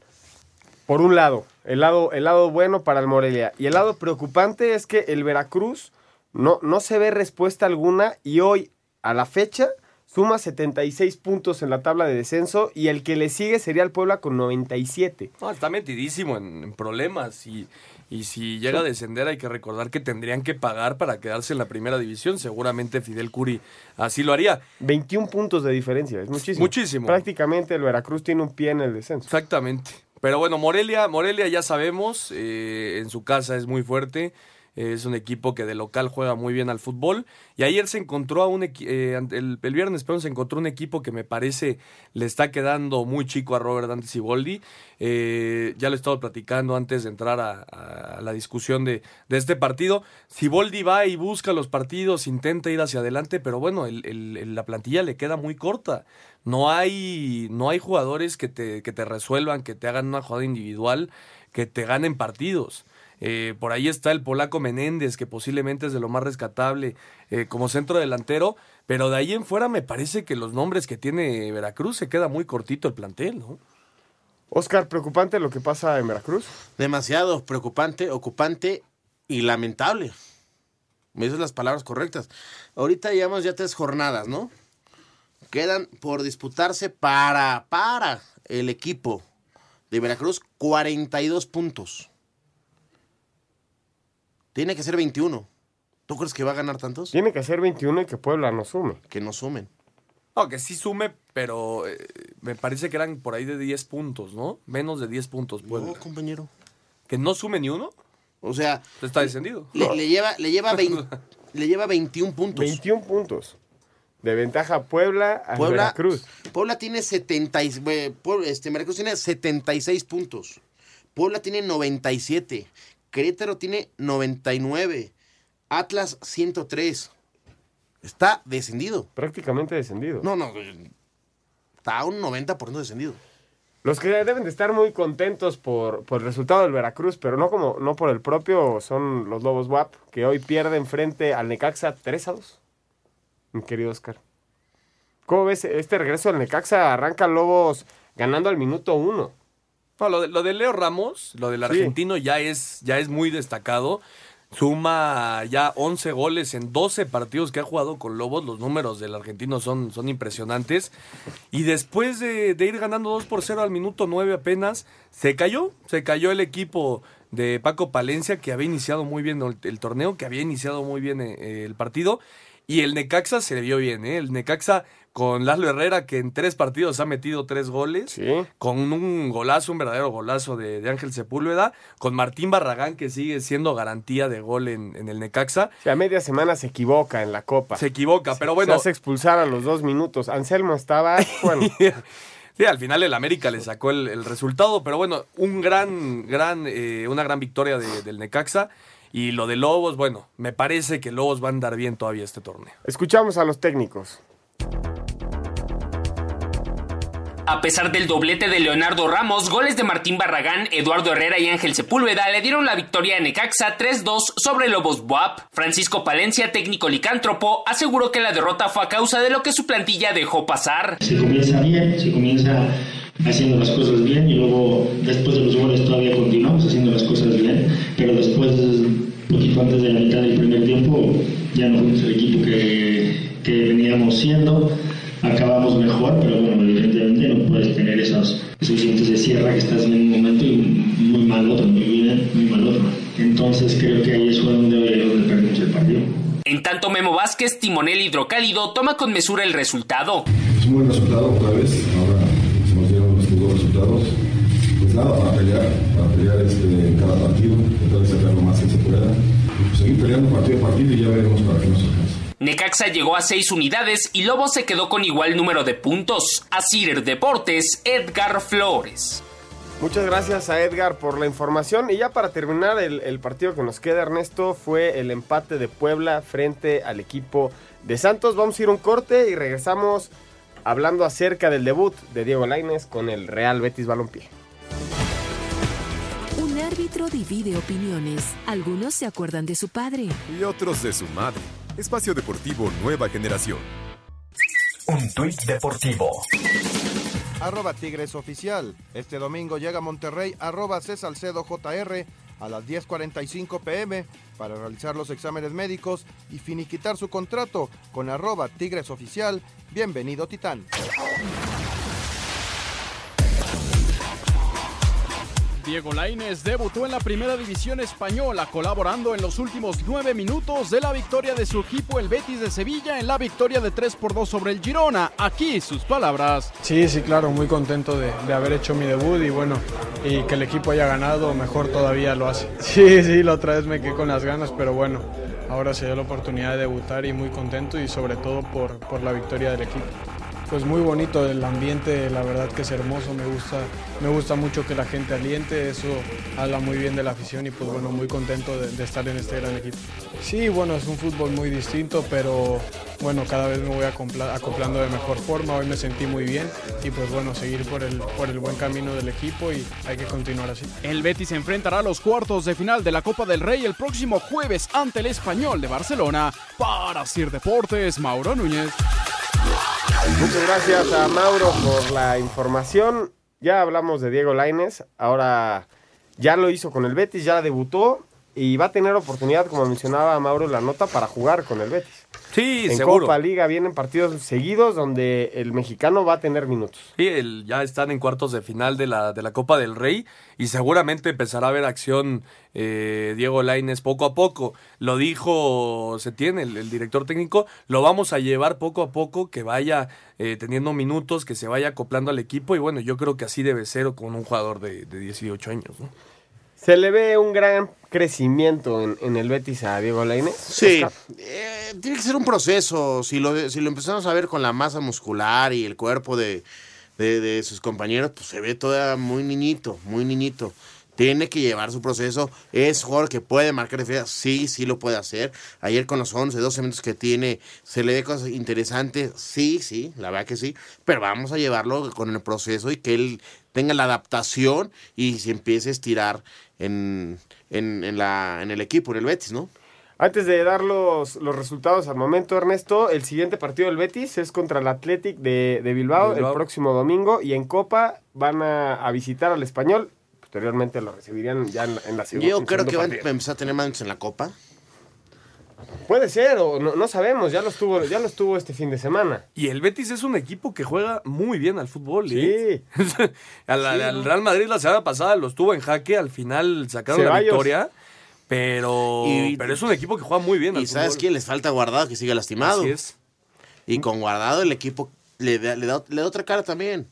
Por un lado, el lado, el lado bueno para el Morelia. Y el lado preocupante es que el Veracruz no, no se ve respuesta alguna y hoy, a la fecha, suma 76 puntos en la tabla de descenso y el que le sigue sería el Puebla con 97. No, está metidísimo en, en problemas y, y si llega a descender hay que recordar que tendrían que pagar para quedarse en la primera división. Seguramente Fidel Curi así lo haría. 21 puntos de diferencia, es muchísimo. Muchísimo. Prácticamente el Veracruz tiene un pie en el descenso. Exactamente. Pero bueno, Morelia, Morelia ya sabemos, eh, en su casa es muy fuerte. Es un equipo que de local juega muy bien al fútbol. Y ayer se encontró a un eh, el, el viernes, se encontró un equipo que me parece le está quedando muy chico a Robert Dante Siboldi. Eh, ya lo he estado platicando antes de entrar a, la discusión de, de este partido. Siboldi va y busca los partidos, intenta ir hacia adelante, pero bueno, el- la plantilla le queda muy corta. No hay, no hay jugadores que te, que te resuelvan, que te hagan una jugada individual, que te ganen partidos. Eh, por ahí está el polaco Menéndez, que posiblemente es de lo más rescatable eh, como centro delantero, pero de ahí en fuera me parece que los nombres que tiene Veracruz se queda muy cortito el plantel, ¿no? Oscar, preocupante lo que pasa en Veracruz. demasiado preocupante, ocupante y lamentable. Me dices las palabras correctas. Ahorita llevamos ya tres jornadas, ¿no? Quedan por disputarse para, para el equipo de Veracruz 42 puntos. Tiene que ser 21. ¿Tú crees que va a ganar tantos? Tiene que ser 21 y que Puebla no sume. Que no sumen. No, que sí sume, pero eh, me parece que eran por ahí de 10 puntos, ¿no? Menos de 10 puntos, Puebla. No, compañero. ¿Que no sume ni uno? O sea... Está descendido. Le, le lleva, le, lleva 20 le lleva 21 puntos. 21 puntos. De ventaja Puebla a Puebla, Veracruz. Puebla tiene 70, y- eh, este, Veracruz tiene 76 puntos. Puebla tiene 97. Querétaro tiene 99. Atlas 103. Está descendido. Prácticamente descendido. No, no. Está a un 90% descendido. Los que deben de estar muy contentos por, por el resultado del Veracruz, pero no como no por el propio, son los Lobos WAP, que hoy pierden frente al Necaxa 3 a 2. Mi querido Oscar. ¿Cómo ves este regreso del Necaxa? Arranca Lobos ganando al minuto 1. No, lo de, lo de Leo Ramos, lo del Sí. argentino ya es, ya es muy destacado. Suma ya 11 goles en 12 partidos que ha jugado con Lobos. Los números del argentino son, son impresionantes. Y después de, de ir ganando 2 por 0 al minuto 9 apenas, se cayó. Se cayó el equipo de Paco Palencia, que había iniciado muy bien el, el torneo, que había iniciado muy bien eh, el partido. Y el Necaxa se le vio bien, ¿eh? El Necaxa con Laszlo Herrera, que en tres partidos ha metido tres goles. Con un golazo, un verdadero golazo de, de Ángel Sepúlveda. Con Martín Barragán, que sigue siendo garantía de gol en, en el Necaxa. O sea, a media semana se equivoca en la Copa. Se equivoca, pero bueno. Se hace expulsar a los dos minutos. Anselmo estaba, bueno, Sí, al final el América le sacó el, el resultado, pero bueno, un gran, gran, eh, una gran victoria de- del Necaxa. Y lo de Lobos, bueno, me parece que Lobos va a andar bien todavía este torneo. escuchamos a los técnicos. A pesar del doblete de Leonardo Ramos, goles de Martín Barragán, Eduardo Herrera y Ángel Sepúlveda le dieron la victoria a Necaxa 3-2 sobre Lobos Buap. Francisco Palencia, técnico licántropo, aseguró que la derrota fue a causa de lo que su plantilla dejó pasar. Se comienza bien, se comienza haciendo las cosas bien y luego después de los goles todavía continuamos haciendo las cosas bien, pero después, antes de la mitad del primer tiempo, ya no fuimos el equipo que, que veníamos siendo. Acabamos mejor, pero bueno, evidentemente no puedes tener esos, esos dientes de sierra que estás en un momento y muy mal otro, muy bien, muy mal otro. Entonces creo que ahí es donde, donde perdimos el partido. En tanto, Memo Vázquez, timonel hidrocálido, toma con mesura el resultado. Es un buen resultado otra vez. Peleando partido a partido y ya veremos para qué nos alcanza. Necaxa llegó a seis unidades y Lobos se quedó con igual número de puntos. Asir Deportes, Edgar Flores. Muchas gracias a Edgar por la información. Y ya para terminar, el, el partido que nos queda, Ernesto, fue el empate de Puebla frente al equipo de Santos. Vamos a ir a un corte y regresamos hablando acerca del debut de Diego Lainez con el Real Betis Balompié. Árbitro divide opiniones. Algunos se acuerdan de su padre. Y otros de su madre. Espacio Deportivo Nueva Generación. Un tuit deportivo. Arroba Tigres Oficial. Este domingo llega a Monterrey arroba C. Salcedo JR a las 10.45 pm para realizar los exámenes médicos y finiquitar su contrato con arroba Tigres Oficial. Bienvenido Titán. Diego Lainez debutó en la primera división española, colaborando en los últimos nueve minutos de la victoria de su equipo, el Betis de Sevilla, en la victoria de 3 por 2 sobre el Girona. Aquí sus palabras. Sí, sí, claro, muy contento de, de haber hecho mi debut y bueno, y que el equipo haya ganado, mejor todavía lo hace. Sí, sí, la otra vez me quedé con las ganas, pero bueno, ahora se dio la oportunidad de debutar y muy contento y sobre todo por, por la victoria del equipo. Pues muy bonito el ambiente, la verdad que es hermoso, me gusta, me gusta mucho que la gente aliente, eso habla muy bien de la afición y pues bueno, muy contento de, estar en este gran equipo. Sí, bueno, es un fútbol muy distinto, pero bueno, cada vez me voy acopla- acoplando de mejor forma, hoy me sentí muy bien y pues bueno, seguir por el, por el buen camino del equipo y hay que continuar así. El Betis se enfrentará a los cuartos de final de la Copa del Rey el próximo jueves ante el Español de Barcelona. Para Sir Deportes, Mauro Núñez. Muchas gracias a Mauro por la información. Ya hablamos de Diego Lainez, ahora ya lo hizo con el Betis, ya debutó y va a tener oportunidad, como mencionaba Mauro la nota, para jugar con el Betis. Sí, en seguro. Copa Liga vienen partidos seguidos donde el mexicano va a tener minutos. Sí, el- ya están en cuartos de final de la, de la Copa del Rey y seguramente empezará a ver acción eh, Diego Laines poco a poco. Lo dijo Setién, el, el director técnico, lo vamos a llevar poco a poco, que vaya eh, teniendo minutos, que se vaya acoplando al equipo y bueno, yo creo que así debe ser con un jugador de, de 18 años. ¿no? Se le ve un gran crecimiento en, en el Betis a Diego Lainez. Sí, eh, tiene que ser un proceso. Si lo, si lo empezamos a ver con la masa muscular y el cuerpo de, de- de sus compañeros, pues se ve todavía muy niñito, muy niñito. Tiene que llevar su proceso. Es jugador que puede marcar diferencia. Sí, sí lo puede hacer. Ayer con los 11, 12 minutos que tiene, se le ve cosas interesantes. Sí, sí, la verdad que sí. Pero vamos a llevarlo con el proceso y que él tenga la adaptación y se empiece a estirar en, en, en la, en el equipo, en el Betis, ¿no? Antes de dar los, los resultados al momento, Ernesto, el siguiente partido del Betis es contra el Athletic de, de Bilbao, Bilbao. el próximo domingo y en Copa van a, a visitar al Español. Posteriormente lo recibirían ya en, la- en la segunda. Yo creo que van a empezar a tener más en la Copa. Puede ser, o no, no sabemos, ya lo, estuvo, ya lo estuvo este fin de semana. Y el Betis es un equipo que juega muy bien al fútbol. ¿eh? al, al- al Real Madrid la semana pasada lo estuvo en jaque, al final sacaron la victoria. Pero, Y- pero es un equipo que juega muy bien al ¿Y sabes fútbol. quién les falta guardado que sigue lastimado? Así es. Y con guardado el equipo le da, le da, le da otra cara también.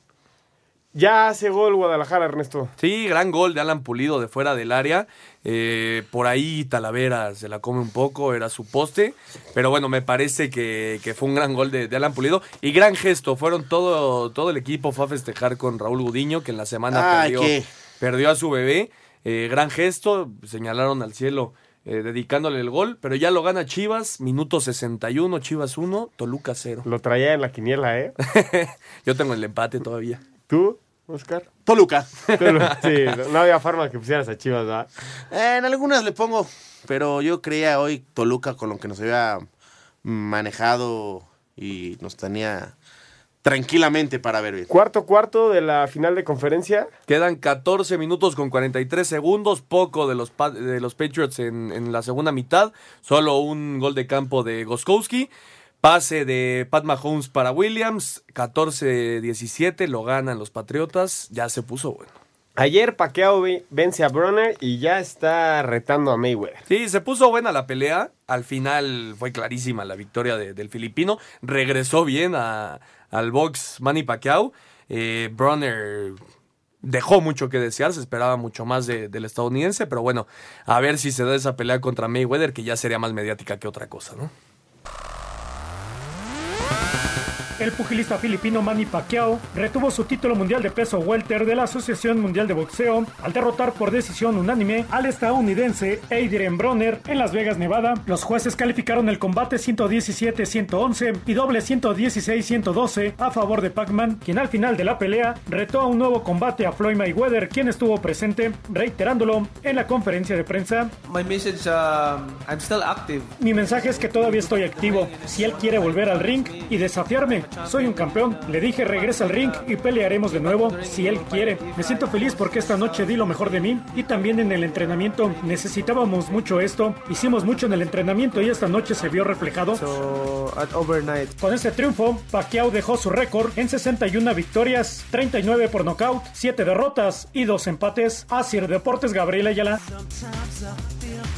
Ya hace gol Guadalajara, Ernesto. Sí, gran gol de Alan Pulido de fuera del área. Eh, por ahí Talavera se la come un poco, era su poste. Pero bueno, me parece que, que fue un gran gol de, de Alan Pulido. Y gran gesto, fueron todo, todo el equipo fue a festejar con Raúl Gudiño, que en la semana perdió, qué. perdió a su bebé. Eh, gran gesto, señalaron al cielo eh, dedicándole el gol. Pero ya lo gana Chivas, minuto 61, Chivas 1, Toluca 0. Lo traía en la quiniela, ¿eh? Yo tengo el empate todavía. ¿Tú, Oscar? Toluca. sí, no había forma que pusieras a Chivas, ¿verdad? Eh, en algunas le pongo, pero yo creía hoy Toluca con lo que nos había manejado y nos tenía tranquilamente para ver bien. Cuarto cuarto de la final de conferencia. Quedan 14 minutos con 43 segundos, poco de los, de los Patriots en, en la segunda mitad, solo un gol de campo de Goskowski, pase de Pat Mahomes para Williams, 14-17, lo ganan los Patriotas, ya se puso bueno. Ayer Pacquiao ve- vence a Bronner y ya está retando a Mayweather. Sí, se puso buena la pelea, al final fue clarísima la victoria de- del filipino, regresó bien a- al box Manny Pacquiao, eh, Bronner dejó mucho que desear, se esperaba mucho más de- del estadounidense, pero bueno, a ver si se da esa pelea contra Mayweather, que ya sería más mediática que otra cosa, ¿no? Bye. El pugilista filipino Manny Pacquiao retuvo su título mundial de peso welter de la Asociación Mundial de Boxeo al derrotar por decisión unánime al estadounidense Adrian Bronner en Las Vegas, Nevada. Los jueces calificaron el combate 117-111 y doble 116-112 a favor de Pacman, quien al final de la pelea retó a un nuevo combate a Floyd Mayweather, quien estuvo presente, reiterándolo en la conferencia de prensa. My message, um, I'm still active. Mi mensaje es que todavía estoy activo. Si él quiere volver al ring y desafiarme, soy un campeón. Le dije regresa al ring y pelearemos de nuevo si él quiere. Me siento feliz porque esta noche di lo mejor de mí y también en el entrenamiento necesitábamos mucho esto. Hicimos mucho en el entrenamiento y esta noche se vio reflejado. So at overnight, Con este triunfo, Pacquiao dejó su récord en 61 victorias, 39 por nocaut, 7 derrotas y 2 empates. Asir Deportes Gabriel Ayala.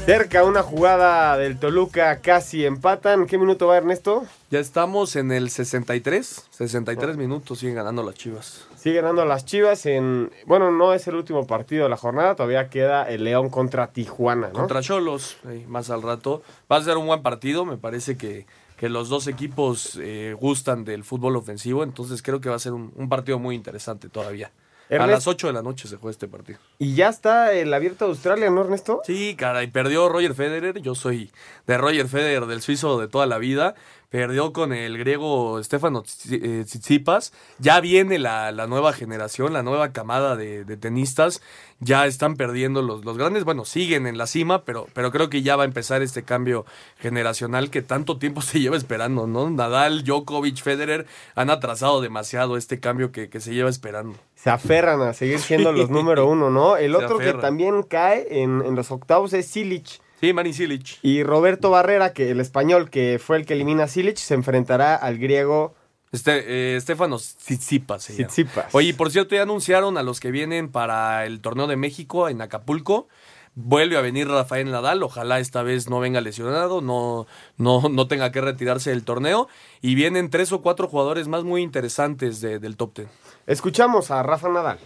Cerca una jugada del Toluca, casi empatan. ¿Qué minuto va Ernesto? Ya estamos en el 63, 63 minutos, siguen ganando las Chivas. Sigue ganando las Chivas en... Bueno, no es el último partido de la jornada, todavía queda el León contra Tijuana, ¿no? Contra Cholos, eh, más al rato. Va a ser un buen partido, me parece que, que los dos equipos eh, gustan del fútbol ofensivo, entonces creo que va a ser un, un partido muy interesante todavía. A las 8 de la noche se juega este partido. Y ya está el abierto de Australia, ¿no, Ernesto? Sí, caray, perdió Roger Federer. Yo soy de Roger Federer, del suizo de toda la vida. Perdió con el griego Stefano eh, Tsitsipas. Ya viene la, la nueva generación, la nueva camada de, de tenistas. Ya están perdiendo los, los grandes. Bueno, siguen en la cima, pero, pero creo que ya va a empezar este cambio generacional que tanto tiempo se lleva esperando, ¿no? Nadal, Djokovic, Federer han atrasado demasiado este cambio que, que se lleva esperando. Se aferran a seguir siendo los número uno, ¿no? El otro que también cae en, en los octavos es Silich. Sí, Marin Cilic. Y Roberto Barrera, que el español que fue el que elimina a Cilic, se enfrentará al griego Este, eh, Estefanos Tsitsipas. Oye, por cierto, ya anunciaron a los que vienen para el torneo de México en Acapulco. Vuelve a venir Rafael Nadal, ojalá esta vez no venga lesionado, no, no, no tenga que retirarse del torneo. Y vienen tres o cuatro jugadores más muy interesantes de- del top ten. Escuchamos a Rafa Nadal.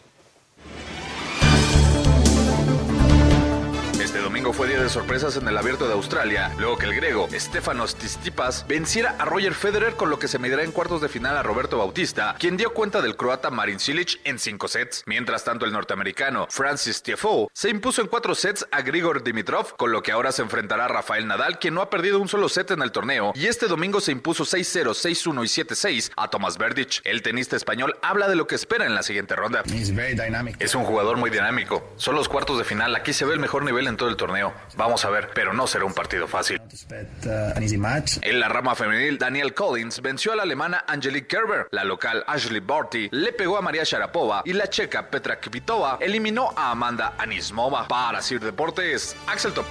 Domingo fue día de sorpresas en el Abierto de Australia, luego que el griego Stefanos Tsitsipas venciera a Roger Federer con lo que se medirá en cuartos de final a Roberto Bautista, quien dio cuenta del croata Marin Cilic en cinco sets. Mientras tanto, el norteamericano Francis Tiafoe se impuso en cuatro sets a Grigor Dimitrov, con lo que ahora se enfrentará a Rafael Nadal, quien no ha perdido un solo set en el torneo, y este domingo se impuso 6-0, 6-1 y 7-6 a Tomás Verdic. El tenista español habla de lo que espera en la siguiente ronda. Es un jugador muy dinámico. Son los cuartos de final. Aquí se ve el mejor nivel en todo el torneo. Vamos a ver, pero no será un partido fácil. En la rama femenil, Daniel Collins venció a la alemana Angelique Kerber. La local Ashley Barty le pegó a María Sharapova y la checa Petra Kvitova eliminó a Amanda Anismova. Para Sir Deportes, Axel Top.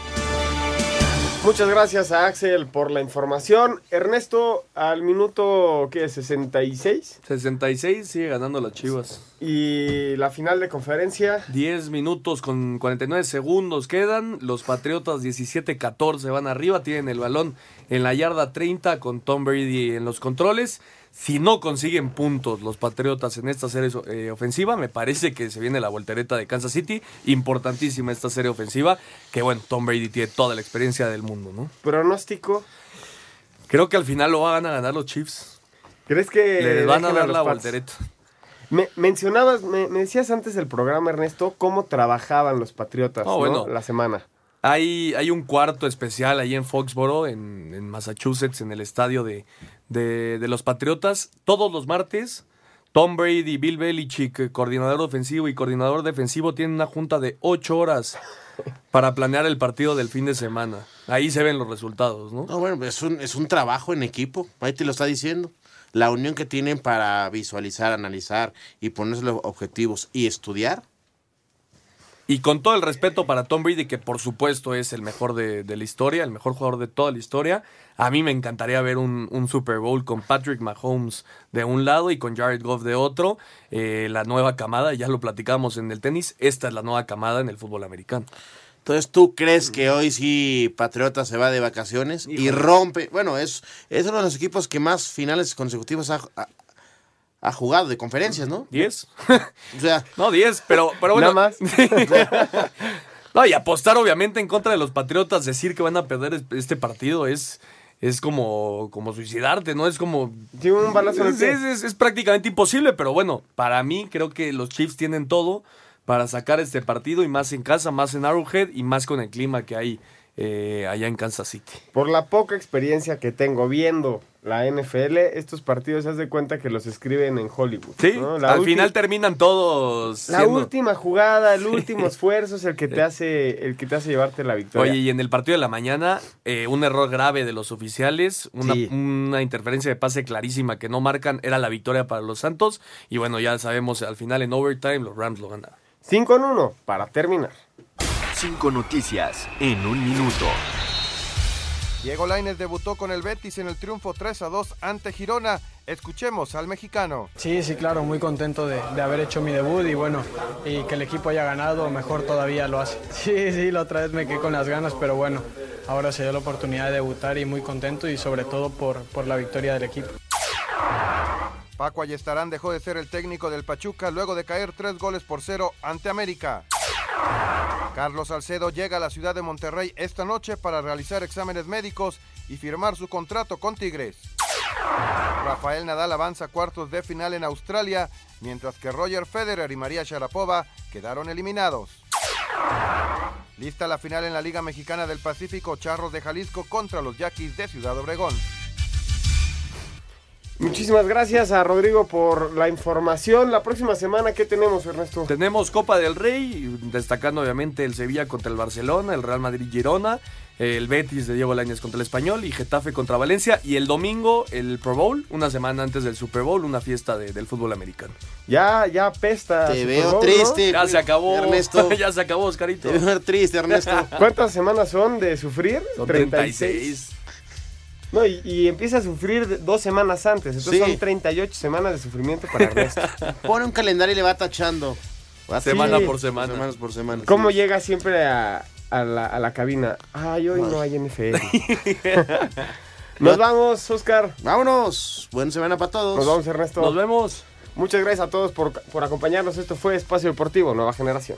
Muchas gracias a Axel por la información. Ernesto, al minuto, ¿qué? 66. 66 sigue ganando las Chivas. Y la final de conferencia. 10 minutos con 49 segundos quedan. Los Patriotas 17-14 van arriba. Tienen el balón en la yarda 30 con Tom Brady en los controles. Si no consiguen puntos los Patriotas en esta serie eh, ofensiva, me parece que se viene la voltereta de Kansas City. Importantísima esta serie ofensiva. Que bueno, Tom Brady tiene toda la experiencia del mundo, ¿no? Pronóstico. Creo que al final lo van a ganar los Chiefs. ¿Crees que Les van a dar la Pats? voltereta. Me mencionabas, me, me decías antes del programa, Ernesto, cómo trabajaban los Patriotas Oh, ¿no? bueno. la semana. Hay, hay un cuarto especial ahí en Foxboro, en, en Massachusetts, en el estadio de, de, de los Patriotas. Todos los martes, Tom Brady, Bill Belichick, coordinador ofensivo y coordinador defensivo, tienen una junta de ocho horas para planear el partido del fin de semana. Ahí se ven los resultados, ¿no? No, bueno, es un, es un trabajo en equipo, ahí te lo está diciendo. La unión que tienen para visualizar, analizar y ponerse los objetivos y estudiar. Y con todo el respeto para Tom Brady, que por supuesto es el mejor de, de la historia, el mejor jugador de toda la historia, a mí me encantaría ver un, un Super Bowl con Patrick Mahomes de un lado y con Jared Goff de otro. Eh, la nueva camada, ya lo platicamos en el tenis, esta es la nueva camada en el fútbol americano. Entonces, ¿tú crees que hoy sí Patriota se va de vacaciones y rompe? Bueno, es, es uno de los equipos que más finales consecutivos ha, ha- ha jugado de conferencias, ¿no? ¿Diez? O sea, No, 10, pero, pero bueno. Nada más. no, y apostar obviamente en contra de los Patriotas, decir que van a perder es- este partido es, es como, como suicidarte, ¿no? Es como... un balazo es- es- es prácticamente imposible, pero bueno, para mí creo que los Chiefs tienen todo para sacar este partido y más en casa, más en Arrowhead y más con el clima que hay eh, allá en Kansas City. Por la poca experiencia que tengo viendo la NFL, estos partidos se de cuenta que los escriben en Hollywood. Sí, al final terminan todos La siendo- última jugada, el último esfuerzo es el que te hace, el que te hace llevarte la victoria. Oye, y en el partido de la mañana, eh, un error grave de los oficiales, una, Sí. una interferencia de pase clarísima que no marcan, era la victoria para los Santos. Y bueno, ya sabemos, al final en overtime los Rams lo ganaron. 5 en 1 para terminar. Cinco noticias en un minuto. Diego Lainez debutó con el Betis en el triunfo 3 a 2 ante Girona. Escuchemos al mexicano. Sí, sí, claro, muy contento de, de haber hecho mi debut y bueno, y que el equipo haya ganado, mejor todavía lo hace. Sí, sí, la otra vez me quedé con las ganas, pero bueno, ahora se dio la oportunidad de debutar y muy contento y sobre todo por, por la victoria del equipo. Paco Ayestarán dejó de ser el técnico del Pachuca luego de caer tres goles por cero ante América. Carlos Salcedo llega a la ciudad de Monterrey esta noche para realizar exámenes médicos y firmar su contrato con Tigres. Rafael Nadal avanza cuartos de final en Australia, mientras que Roger Federer y María Sharapova quedaron eliminados. Lista la final en la Liga Mexicana del Pacífico, Charros de Jalisco contra los Yaquis de Ciudad Obregón. Muchísimas gracias a Rodrigo por la información. La próxima semana, ¿qué tenemos, Ernesto? Tenemos Copa del Rey, destacando obviamente el Sevilla contra el Barcelona, el Real Madrid Girona, el Betis de Diego Lainez contra el Español y Getafe contra Valencia. Y el domingo el Pro Bowl, una semana antes del Super Bowl, una fiesta de- del fútbol americano. Ya, ya pesta. Te Super veo Bowl, ¿no? triste. Ya se acabó, Ernesto. ya se acabó, Oscarito. Te veo triste, Ernesto. ¿Cuántas semanas son de sufrir? Son 36. No, y, y empieza a sufrir dos semanas antes. Entonces Sí. son 38 semanas de sufrimiento para Ernesto. Pone un calendario y le va tachando. Va Semana Sí. por semana. Semanas por semana. ¿Cómo llega siempre a, a la, a la cabina? Ay, hoy no hay NFL. Nos vamos, Oscar. Vámonos. Buena semana para todos. Nos vamos, Ernesto. Nos vemos. Muchas gracias a todos por, por acompañarnos. Esto fue Espacio Deportivo, Nueva Generación.